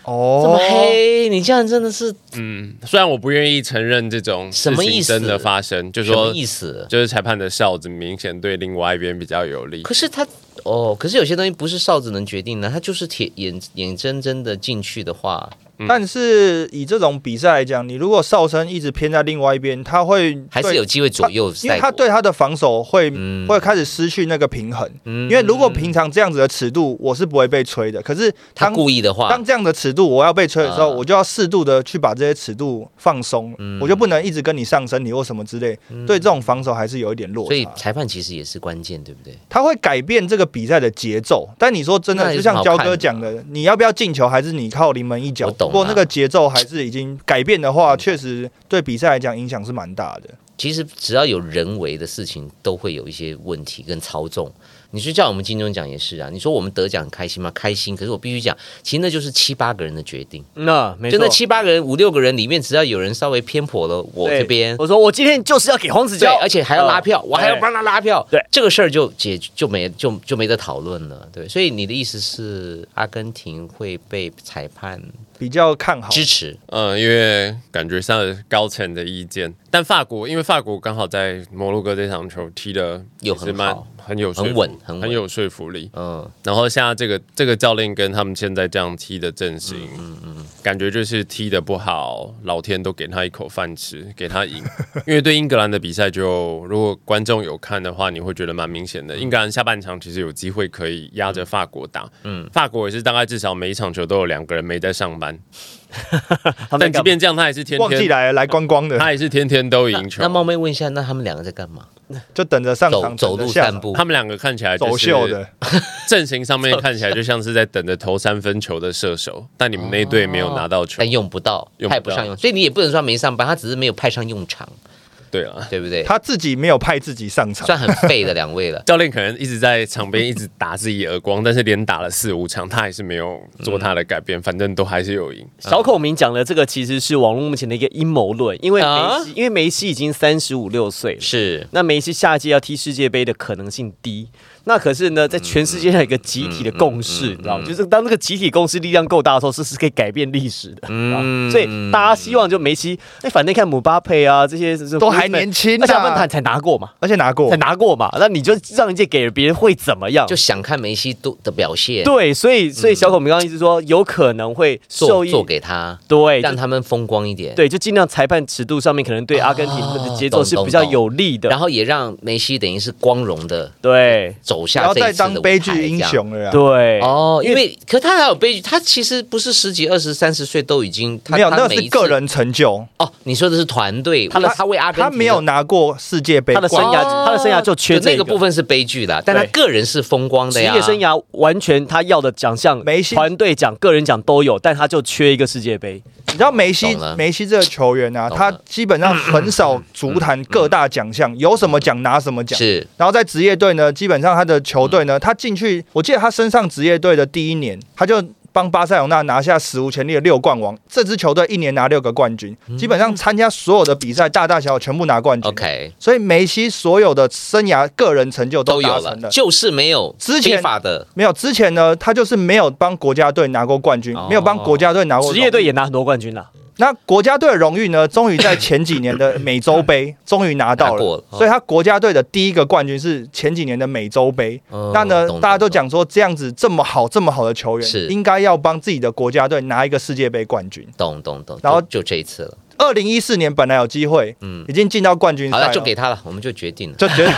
哦，这么黑，你这样真的是嗯，虽然我不愿意承认这种什么意思真的发生，就说意思就是裁判的哨子明显对另外一边比较有利。可是他哦，可是有些东西不是哨子能决定的，他就是铁眼眼睁睁的进去的话。但是以这种比赛来讲，你如果哨声一直偏在另外一边，他会还是有机会左右，因为他对他的防守会会开始失去那个平衡。因为如果平常这样子的尺度，我是不会被吹的。可是他故意的话，当这样的尺度我要被吹的时候，我就要适度的去把这些尺度放松，我就不能一直跟你上升你或什么之类。对这种防守还是有一点落差。所以裁判其实也是关键，对不对？他会改变这个比赛的节奏。但你说真的，就像焦哥讲的，你要不要进球，还是你靠临门一脚？不过那个节奏还是已经改变的话，确实对比赛来讲影响是蛮大的。其实只要有人为的事情，都会有一些问题跟操纵。你说叫我们金钟奖也是啊，你说我们得奖很开心吗？开心。可是我必须讲，其实那就是七八个人的决定。那没错，就那七八个人、五六个人里面，只要有人稍微偏颇了我这边，我说我今天就是要给黄子佼，而且还要拉票，我还要帮他拉票。对，这个事儿就解就没就就没得讨论了。对，所以你的意思是阿根廷会被裁判？比较看好支持，嗯，因为感觉上高层的意见，但法国因为法国刚好在摩洛哥这场球踢的有很好。很有很稳，很很有说服力。嗯，然后现在这个这个教练跟他们现在这样踢的阵型，嗯嗯，感觉就是踢的不好，老天都给他一口饭吃，给他赢。[LAUGHS] 因为对英格兰的比赛，就如果观众有看的话，你会觉得蛮明显的。英格兰下半场其实有机会可以压着法国打，嗯，法国也是大概至少每一场球都有两个人没在上班。[LAUGHS] 但即便这样，他也是天天来来观光的，他也是天天都赢球。那冒昧问一下，那他们两个在干嘛？就等着上场走路散步。他们两个看起来走秀的 [LAUGHS] 阵型上面看起来就像是在等着投三分球的射手。但你们那队没有拿到球，但用不到，派不上用，所以你也不能说没上班，他只是没有派上用场。对啊，对不对？他自己没有派自己上场，算很废的两位了。[LAUGHS] 教练可能一直在场边一直打自己耳光，但是连打了四五场，他还是没有做他的改变，反正都还是有赢。小孔明讲的这个其实是网络目前的一个阴谋论，因为梅西，因为梅西已经三十五六岁了，是那梅西下届要踢世界杯的可能性低。那可是呢，在全世界上有一个集体的共识，你知道吗？就是当这个集体共识力量够大的时候，是是可以改变历史的。嗯，所以大家希望就梅西，哎，反正看姆巴佩啊这些都还年轻，而且他才拿过嘛，而且拿过，才拿过嘛。那你就让一届给了别人会怎么样？就想看梅西都的表现。对，所以所以小孔明刚刚一直说，有可能会做做给他，对，让他们风光一点。对，就尽量裁判尺度上面可能对阿根廷的节奏是比较有利的，然后也让梅西等于是光荣的对走下这次。悲剧英雄了呀！对哦，因为可他还有悲剧，他其实不是十几、二十、三十岁都已经没有，那是个人成就哦。你说的是团队，他的他为阿根廷，他没有拿过世界杯，他的生涯他的生涯就缺那个部分是悲剧的，但他个人是风光的呀。职业生涯完全他要的奖项，梅西团队奖、个人奖都有，但他就缺一个世界杯。你知道梅西梅西这个球员啊，他基本上很少足坛各大奖项，有什么奖拿什么奖。是，然后在职业队呢，基本上他的球队呢，他进去，我记得他身上职业队的第一年，他就帮巴塞罗那拿下史无前例的六冠王。这支球队一年拿六个冠军，基本上参加所有的比赛，大大小小全部拿冠军。OK，所以梅西所有的生涯个人成就都有了，就是没有之前法的没有之前呢，他就是没有帮国家队拿过冠军，没有帮国家队拿过职业队也拿很多冠军了。那国家队的荣誉呢？终于在前几年的美洲杯 [LAUGHS] 终于拿到了，所以他国家队的第一个冠军是前几年的美洲杯。那呢，大家都讲说这样子这么好这么好的球员，应该要帮自己的国家队拿一个世界杯冠军。懂懂懂。然后就这一次了。二零一四年本来有机会，嗯，已经进到冠军赛，好了，就给他了，我们就决定了，就决定。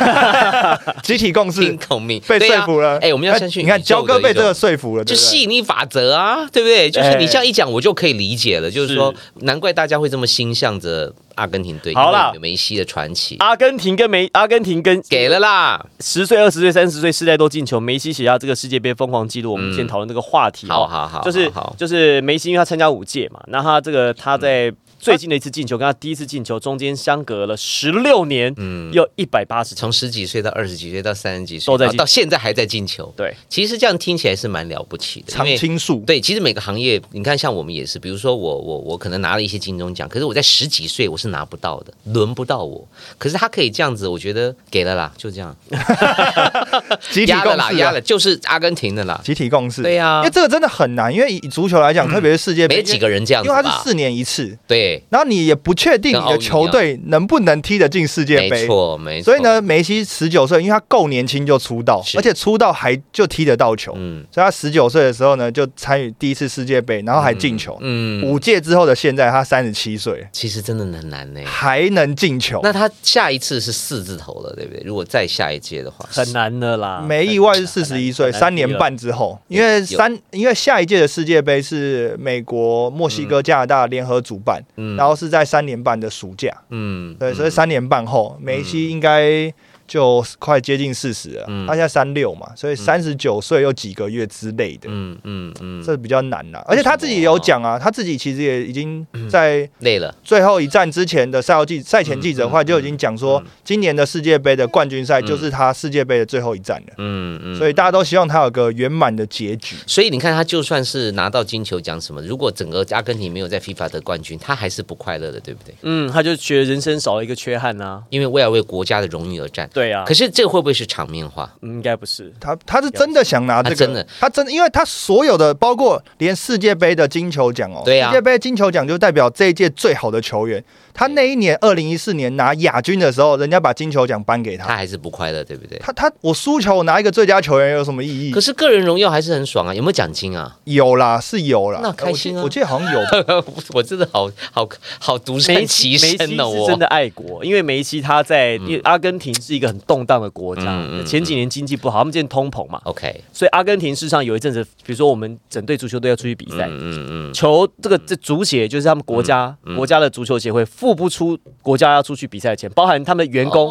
[LAUGHS] 集体共识，[LAUGHS] 孔明被说服了。哎，我们要相信，你看焦哥被这个说服了，就吸引力法则啊，对不对？就是你这样一讲，我就可以理解了。就是说，难怪大家会这么心向着阿根廷队，好了，梅西的传奇。阿根廷跟梅，阿根廷跟给了啦，十岁、二十岁、三十岁，世代都进球，梅西写下这个世界杯疯狂记录。我们先讨论这个话题，好好？好，就是就是梅西，因为他参加五届嘛，那他这个他在。最近的一次进球，跟他第一次进球中间相隔了十六年，嗯，又一百八十，从十几岁到二十几岁到三十几岁，都在到现在还在进球。对，其实这样听起来是蛮了不起的。常青树。对，其实每个行业，你看像我们也是，比如说我我我可能拿了一些金钟奖，可是我在十几岁我是拿不到的，轮不到我。可是他可以这样子，我觉得给了啦，就这样。[LAUGHS] 集体共识，压了，就是阿根廷的啦。集体共识。对呀，因为这个真的很难，因为以足球来讲，特别是世界杯，没几个人这样，因为它是四年一次。对，然后你也不。不确定你的球队能不能踢得进世界杯，没错，没错。所以呢，梅西十九岁，因为他够年轻就出道，而且出道还就踢得到球。嗯，所以他十九岁的时候呢，就参与第一次世界杯，然后还进球。嗯，五届之后的现在，他三十七岁，其实真的很难呢，还能进球。那他下一次是四字头了，对不对？如果再下一届的话，很难的啦。没意外是四十一岁，三年半之后，因为三，因为下一届的世界杯是美国、墨西哥、加拿大联合主办，然后是在三年半的暑。假，嗯，对，所以三年半后，梅西应该。就快接近四十了，他现在三六嘛，所以三十九岁又几个月之类的，嗯嗯嗯，这比较难啦。而且他自己也有讲啊，他自己其实也已经在累了。最后一战之前的赛后记赛前记者会就已经讲说，今年的世界杯的冠军赛就是他世界杯的最后一战了。嗯嗯，所以大家都希望他有个圆满的结局。所以你看，他就算是拿到金球奖什么，如果整个阿根廷没有在 FIFA 得冠军，他还是不快乐的，对不对？嗯，他就觉得人生少了一个缺憾啊，因为为了为国家的荣誉而战。对啊，可是这个会不会是场面话？应该不是，他他是真的想拿这个，真的，他真的，因为他所有的，包括连世界杯的金球奖哦，对世界杯金球奖就代表这一届最好的球员。他那一年二零一四年拿亚军的时候，人家把金球奖颁给他，他还是不快乐，对不对？他他我输球，我拿一个最佳球员有什么意义？可是个人荣耀还是很爽啊！有没有奖金啊？有啦，是有啦，那开心啊！我记得好像有，[LAUGHS] 我真的好好好独善其身哦！我真的爱国，因为梅西他在阿根廷是一个很动荡的国家，前几年经济不好，他们今天通膨嘛，OK，所以阿根廷事实上有一阵子，比如说我们整队足球队要出去比赛，嗯嗯，球这个这足协就是他们国家国家的足球协会付不出。国家要出去比赛的钱，包含他们的员工，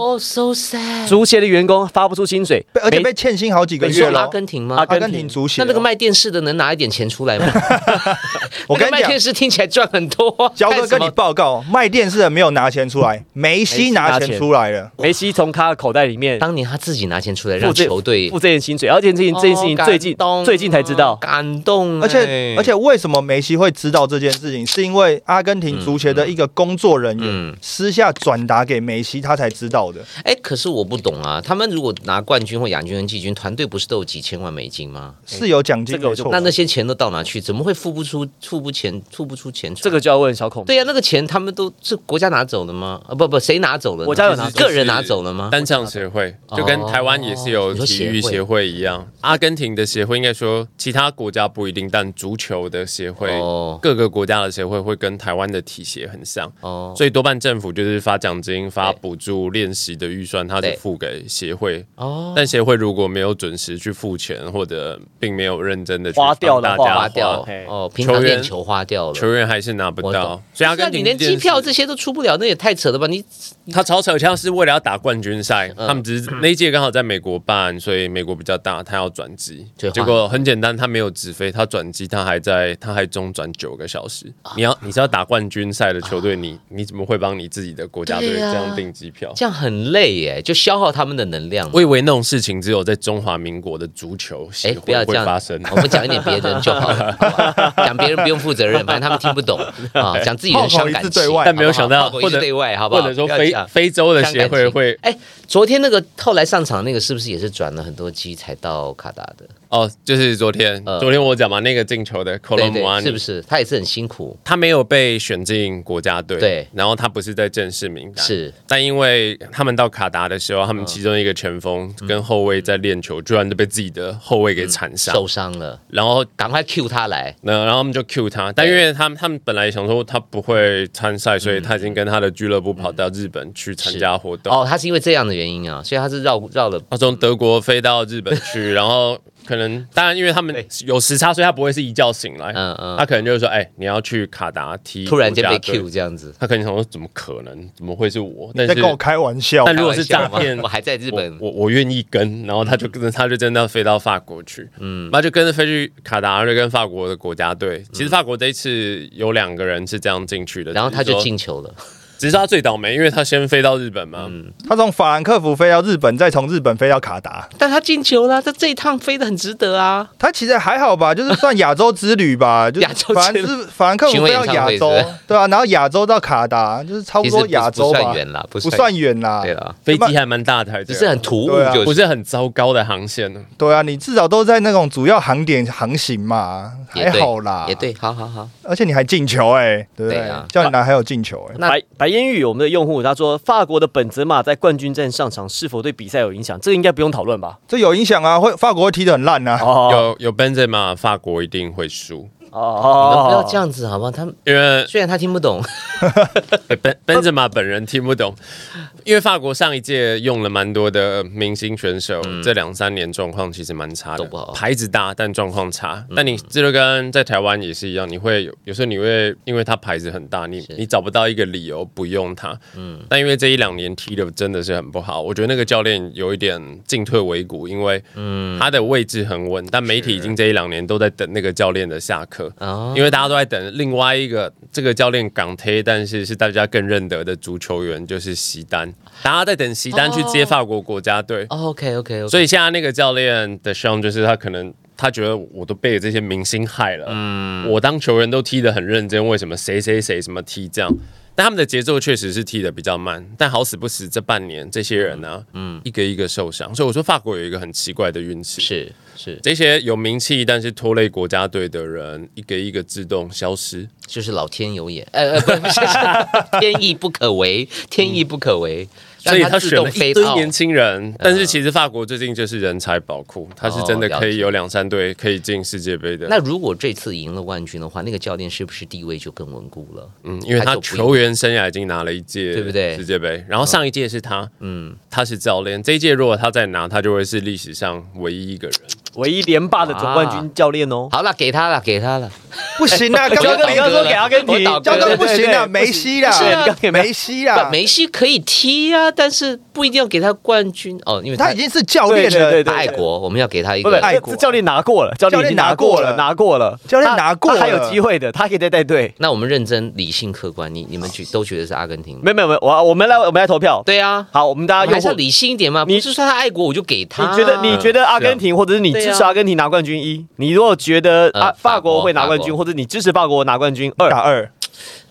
足协的员工发不出薪水，而且被欠薪好几个月了。阿根廷吗？阿根廷足协，那那个卖电视的能拿一点钱出来吗？[LAUGHS] 我跟你讲，卖电视听起来赚很多。焦哥跟你报告，卖电视的没有拿钱出来，梅西拿钱出来了。梅西从他的口袋里面，当年他自己拿钱出来让球队付这件薪水，而且这件这件事情最近最近才知道，感动。而且而且为什么梅西会知道这件事情？是因为阿根廷足协的一个工作人员私。下转达给梅西，他才知道的。哎，可是我不懂啊。他们如果拿冠军或亚军跟季军，团队不是都有几千万美金吗？是有奖金，没错。那那些钱都到哪去？怎么会付不出、付不钱、付不出钱？这个就要问小孔。对呀，那个钱他们都是国家拿走的吗？啊，不不，谁拿走了？国家有拿走，个人拿走了吗？单项协会就跟台湾也是有体育协会一样。阿根廷的协会应该说其他国家不一定，但足球的协会，各个国家的协会会跟台湾的体协很像。哦，所以多半政府就是发奖金。发补助练习的预算，他是付给协会。哦，但协会如果没有准时去付钱，或者并没有认真的花掉大家花掉哦，球员球花掉了，球员还是拿不到。所以阿根廷你连机票这些都出不了，那也太扯了吧？你他超扯，像是为了要打冠军赛赛，他们只是那一届刚好在美国办，所以美国比较大，他要转机。结果很简单，他没有直飞，他转机，他还在，他还中转九个小时。你要你是要打冠军赛的球队，你你怎么会帮你自己的国家队这样订机票？这样很累耶，就消耗他们的能量。我以为那种事情只有在中华民国的足球协会会发生。我们讲一点别人 [LAUGHS] 就好了，讲别人不用负责任，反正他们听不懂啊。[LAUGHS] 讲自己的伤感情，但没有想到或者对外，好不好？或者说非非洲的协会会。哎，昨天那个后来上场那个是不是也是转了很多机才到卡达的？哦，就是昨天，昨天我讲嘛，那个进球的 l o m a 是不是？他也是很辛苦，他没有被选进国家队，对，然后他不是在正式名单，是，但因为他们到卡达的时候，他们其中一个前锋跟后卫在练球，居然就被自己的后卫给铲伤，受伤了，然后赶快 Q 他来，那然后他们就 Q 他，但因为他们他们本来想说他不会参赛，所以他已经跟他的俱乐部跑到日本去参加活动。哦，他是因为这样的原因啊，所以他是绕绕了，他从德国飞到日本去，[LAUGHS] 然后。可能当然，因为他们有时差，所以他不会是一觉醒来。嗯嗯，他可能就是说，哎，你要去卡达踢，突然间被 Q 这样子，他可能想说，怎么可能？怎么会是我？在跟我开玩笑。但如果是诈骗，我还在日本，我我愿意跟，然后他就跟他就真的飞到法国去，嗯，那就跟着飞去卡达，就跟法国的国家队。其实法国这一次有两个人是这样进去的，然后他就进球了。只是他最倒霉，因为他先飞到日本嘛。嗯，他从法兰克福飞到日本，再从日本飞到卡达。但他进球了，他这一趟飞的很值得啊。他其实还好吧，就是算亚洲之旅吧。[LAUGHS] 就亚洲之旅，法兰克福飞到亚洲，对啊，然后亚洲到卡达，就是差不多亚洲吧。不算远啦，不算远啦。对了，飞机还蛮大的，只是很突兀，不是很糟糕的航线呢。对啊，你至少都在那种主要航点航行嘛，还好啦。也对，好好好。而且你还进球哎，对不对？叫你来还有进球哎。白白烟雨，我们的用户。他说：“法国的本泽马在冠军战上场，是否对比赛有影响？这个应该不用讨论吧？这有影响啊，会法国会踢得很烂啊。有有本泽马，法国一定会输。”哦，你们不要这样子好不好？他因为虽然他听不懂，[LAUGHS] 本本泽马本人听不懂，因为法国上一届用了蛮多的明星选手，这两三年状况其实蛮差的，牌子大但状况差。但你这就跟在台湾也是一样，你会有有时候你会因为他牌子很大，你你找不到一个理由不用他。嗯，但因为这一两年踢的真的是很不好，我觉得那个教练有一点进退维谷，因为嗯他的位置很稳，但媒体已经这一两年都在等那个教练的下课。因为大家都在等另外一个这个教练港推，但是是大家更认得的足球员，就是席丹。大家在等席丹去接法国国家队。OK OK。所以现在那个教练的伤，就是他可能他觉得我都被这些明星害了。嗯，我当球员都踢得很认真，为什么谁谁谁什么踢这样？但他们的节奏确实是踢的比较慢，但好死不死这半年这些人呢，嗯，一个一个受伤，所以我说法国有一个很奇怪的运气，是是。这些有名气但是拖累国家队的人，一个一个自动消失，就是老天有眼，呃呃，不是 [LAUGHS] 天意不可违，天意不可违。所以他选了一堆年轻人，但是其实法国最近就是人才宝库，他是真的可以有两三队可以进世界杯的。那如果这次赢了冠军的话，那个教练是不是地位就更稳固了？嗯，因为他球员生涯已经拿了一届，对不对？世界杯，然后上一届是他，嗯，他是教练，这一届如果他再拿，他就会是历史上唯一一个人。唯一连霸的总冠军教练哦，好了，给他了，给他了，不行啊！[LAUGHS] 刚刚你要说给阿根廷，刚刚不行啊，梅西啦，梅西啦，梅西可以踢啊，但是不一定要给他冠军哦，因为他已经是教练了对对，爱国，我们要给他一个爱国。教练拿过了，教练拿过了，拿过了，教练拿过了，还有机会的，他可以再带队。那我们认真、理性、客观，你你们觉都觉得是阿根廷？没有没有没有，我我们来我们来投票。对啊，好，我们大家还是要理性一点嘛。你是说他爱国，我就给他。你觉得你觉得阿根廷，或者是你支持阿根廷拿冠？军一，你如果觉得啊法国会拿冠军，或者你支持法国拿冠军，二打二，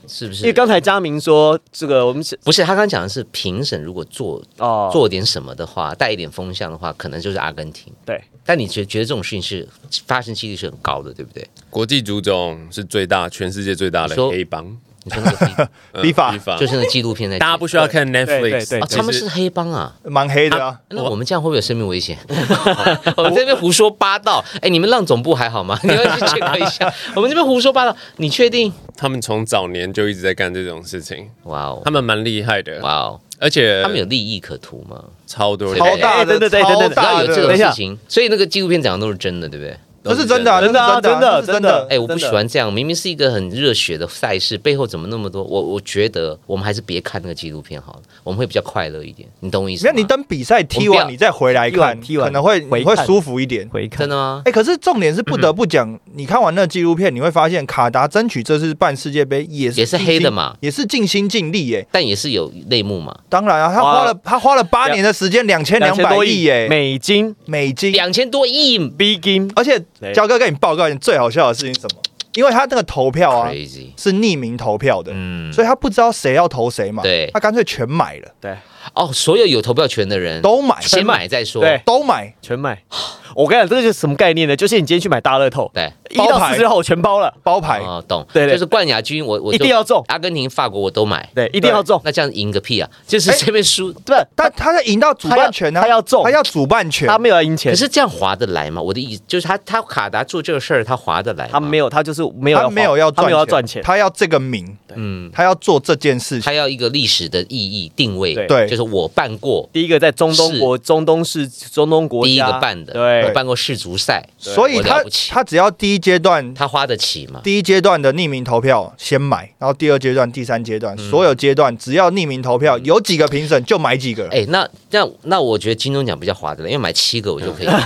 是不是？因为刚才佳明说这个，我们是不是他刚讲的是评审如果做哦做点什么的话，带一点风向的话，可能就是阿根廷。对，但你觉觉得这种事情是发生几率是很高的，对不对？国际足总是最大，全世界最大的黑帮。你说那个 [LAUGHS] FIFA 就是那纪录片在，大家不需要看 Netflix，他们是黑帮啊，蛮黑的啊。那我们这样会不会有生命危险？[LAUGHS] 我们这边胡说八道。哎，你们让总部还好吗？[LAUGHS] 你要去 check 一下。我们这边胡说八道，你确定？他们从早年就一直在干这种事情。哇哦，他们蛮厉害的。哇哦，而且他们有利益可图吗？超多，超大的，对对对对对，要有这种事情。所以那个纪录片讲的都是真的，对不对？这是真的，真的，真的，真的。哎，我不喜欢这样，明明是一个很热血的赛事，背后怎么那么多？我我觉得我们还是别看那个纪录片好了，我们会比较快乐一点。你懂我意思？那你等比赛踢完，你再回来看，踢完可能会你会舒服一点。回看真的吗？哎，可是重点是不得不讲，你看完那纪录片，你会发现卡达争取这次办世界杯也是也是黑的嘛，也是尽心尽力耶，但也是有内幕嘛。当然啊，他花了他花了八年的时间，两千两百亿耶美金，美金两千多亿美金，而且焦哥跟你报告一件最好笑的事情是什么？因为他那个投票啊是匿名投票的，嗯，所以他不知道谁要投谁嘛，对，他干脆全买了，对。哦，所有有投票权的人都买，先买再说，对，都买，全买。[GASPS] 我跟你讲，这个是什么概念呢？就是你今天去买大乐透，对，一到四十号我全包了，包牌。哦，懂，对对，就是冠亚军，我我一定要中，阿根廷、法国我都买，对，一定要中。那这样赢个屁啊！就是这边输，对，他他在赢到主办权呢，他要中，他要主办权，他没有要赢钱。可是这样划得来吗？我的意思就是，他他卡达做这个事儿，他划得来，他没有，他就是没有，他没有要他没有要赚钱，他要这个名，嗯，他要做这件事情，他要一个历史的意义定位，对，就是我办过第一个在中东国中东是中东国第一个办的，对，办过世足赛，所以他他只要第一阶段他花得起嘛？第一阶段的匿名投票先买，然后第二阶段、第三阶段所有阶段只要匿名投票，有几个评审就买几个。哎，那那那我觉得金钟奖比较划得来，因为买七个我就可以。[LAUGHS]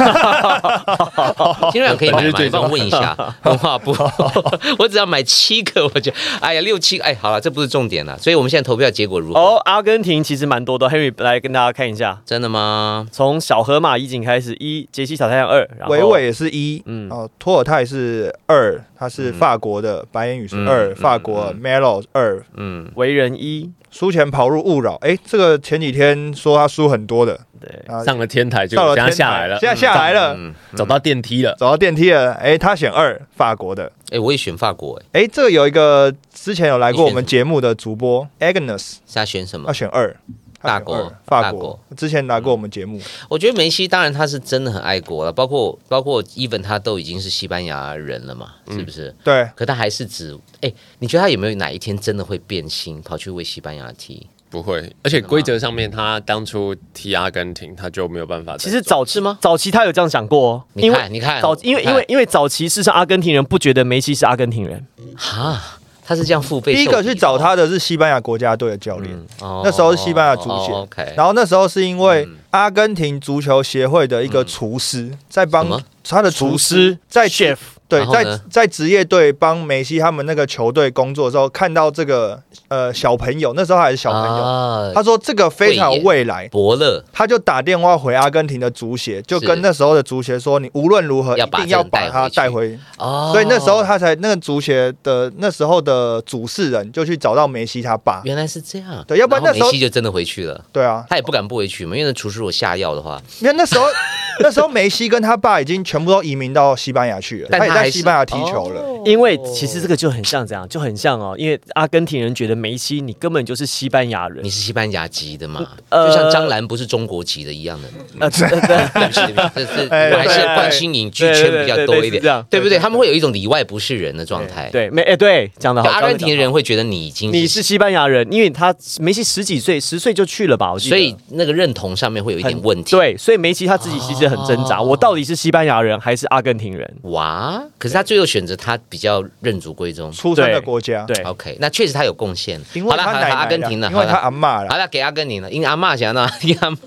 [LAUGHS] 金钟奖可以买吗？你帮我问一下 [LAUGHS] 文化部，我只要买七个，我就哎呀六七哎，好了，这不是重点了。所以我们现在投票结果如何？哦，阿根廷其实蛮多的，Henry 来跟大家看一下，真的吗？从小河马一景开始，一杰西小太阳二，维维也是一，嗯，哦，托尔泰是二，他是法国的，白眼雨是二，法国 Melo 二，嗯，为人一，输钱跑入勿扰，哎，这个前几天说他输很多的，对，上了天台就现在下来了，现在下来了，走到电梯了，走到电梯了，哎，他选二，法国的，哎，我也选法国，哎，哎，这个有一个之前有来过我们节目的主播 Agnes，他选什么？他选二。大国，法国之前来过我们节目。我觉得梅西当然他是真的很爱国了，包括包括 even 他都已经是西班牙人了嘛，是不是？对。可他还是只哎，你觉得他有没有哪一天真的会变心，跑去为西班牙踢？不会。而且规则上面，他当初踢阿根廷，他就没有办法。其实早期吗？早期他有这样想过。哦你看，你看，早因为因为因为早期事实上阿根廷人不觉得梅西是阿根廷人。哈。他是这样付费。第一个去找他的是西班牙国家队的教练，那时候是西班牙足协。然后那时候是因为阿根廷足球协会的一个厨师在帮他的厨师在 chef。对，在在职业队帮梅西他们那个球队工作的时候，看到这个呃小朋友，那时候还是小朋友，他说这个非常有未来，伯乐，他就打电话回阿根廷的足协，就跟那时候的足协说，你无论如何一定要把他带回。哦，所以那时候他才那个足协的那时候的主事人就去找到梅西他爸。原来是这样，对，要不然那时候梅西就真的回去了。对啊，他也不敢不回去嘛，因为那厨师如果下药的话，因为那时候 [LAUGHS] 那时候梅西跟他爸已经全部都移民到西班牙去了，但他也在西班牙踢球了。因为其实这个就很像这样，就很像哦。因为阿根廷人觉得梅西你根本就是西班牙人，你是西班牙籍的嘛？就像张兰不是中国籍的一样的。呃，对 [LAUGHS] 对不起，这是还是关心影剧圈比较多一点，对不对？他们会有一种里外不是人的状态。对，没哎，对，讲的好。阿根廷人会觉得你已经你是西班牙人，因为他梅西十几岁，十岁就去了吧？所以那个认同上面会有一点问题。对，所以梅西他自己其实很挣扎，我到底是西班牙人还是阿根廷人？哇！可是他最后选择他比较。认祖归宗，出生的国家，对，OK，那确实他有贡献。好了，好了，阿根廷了，因为他阿骂了，好了，给阿根廷了，因阿骂想呢，[LAUGHS] 因阿骂，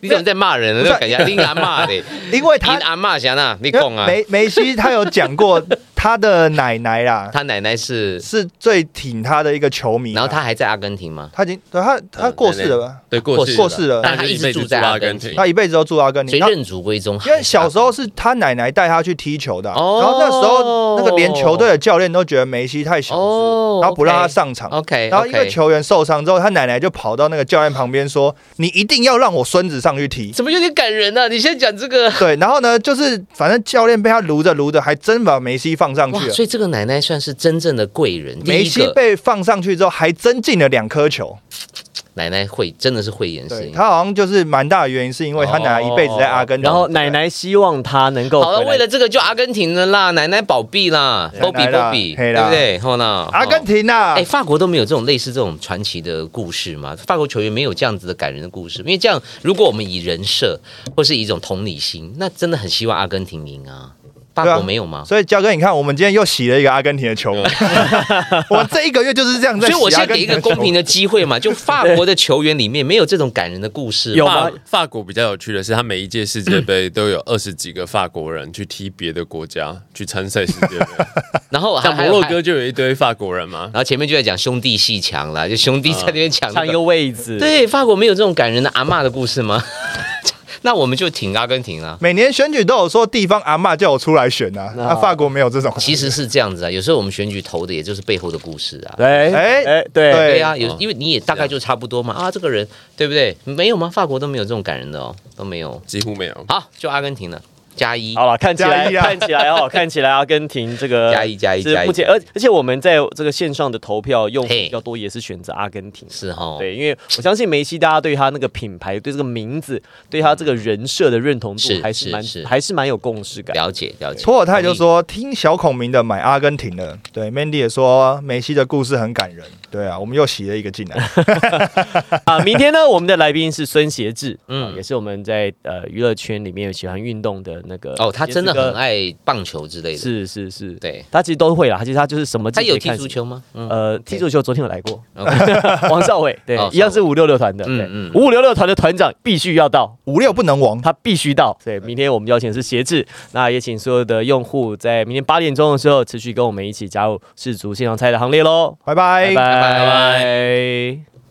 你怎么在骂人呢？感觉因阿骂的，[LAUGHS] 因为他阿骂想呢，你讲啊，梅梅西他有讲过。他的奶奶啦，[LAUGHS] 他奶奶是是最挺他的一个球迷，然后他还在阿根廷吗？他已经对他他过世了吧？对，过世过世了，但他一直住在阿根廷，他一辈子都住阿根廷，所以认祖归宗。因为小时候是他奶奶带他去踢球的，然后那时候那个连球队的教练都觉得梅西太小只，然后不让他上场。OK，然后一个球员受伤之后，他奶奶就跑到那个教练旁边说：“你一定要让我孙子上去踢。”怎么有点感人呢？你先讲这个。对，然后呢，就是反正教练被他撸着撸着，还真把梅西放上去了。所以这个。奶奶算是真正的贵人。梅西被放上去之后，还真进了两颗球。奶奶会真的是会演戏，他好像就是蛮大的原因，是因为他奶奶一辈子在阿根廷，然后奶奶希望他能够好了，为了这个就阿根廷的啦，奶奶保庇啦，波比波比，对不对？后呢，阿根廷啊，哎，法国都没有这种类似这种传奇的故事嘛？法国球员没有这样子的感人的故事，因为这样，如果我们以人设或是以一种同理心，那真的很希望阿根廷赢啊。法国没有吗？所以焦哥，你看，我们今天又洗了一个阿根廷的球，[LAUGHS] 我这一个月就是这样在。所以我现在给一个公平的机会嘛，就法国的球员里面没有这种感人的故事。有吗？法国比较有趣的是，他每一届世界杯都有 [LAUGHS] 二十几个法国人去踢别的国家去参赛世界杯，[LAUGHS] 然后像摩洛哥就有一堆法国人嘛，然后前面就在讲兄弟戏强了，就兄弟在那边抢抢一个位置。对，法国没有这种感人的阿妈的故事吗？那我们就挺阿根廷啊！每年选举都有说地方阿妈叫我出来选啊，那法国没有这种。其实是这样子啊，有时候我们选举投的也就是背后的故事啊。对，哎哎，对对啊，有因为你也大概就差不多嘛啊，这个人对不对？没有吗？法国都没有这种感人的哦，都没有，几乎没有。好，就阿根廷了。加一好了，看起来看起来哦，[LAUGHS] 看起来阿根廷这个加一加一加一，目前而而且我们在这个线上的投票用比较多，也是选择阿根廷，是哈，对，因为我相信梅西，大家对他那个品牌、对这个名字、对他这个人设的认同度还是蛮还是蛮有共识感。了解了解。托尔泰就说听小孔明的买阿根廷的，对，Mandy 也说梅西的故事很感人。对啊，我们又洗了一个进来。[LAUGHS] 啊，明天呢，我们的来宾是孙协志，嗯，也是我们在呃娱乐圈里面有喜欢运动的那个哦，他真的很爱棒球之类的，是是是，对，他其实都会啦，其实他就是什么，他有踢足球吗？呃，踢足球昨天有来过，[LAUGHS] 王少伟，对，一样是五六六团的，嗯嗯，五五六六团的团长必须要到，五六不能亡，他必须到。对，明天我们邀请是协志，那也请所有的用户在明天八点钟的时候持续跟我们一起加入世足现场菜的行列喽，拜拜。拜拜。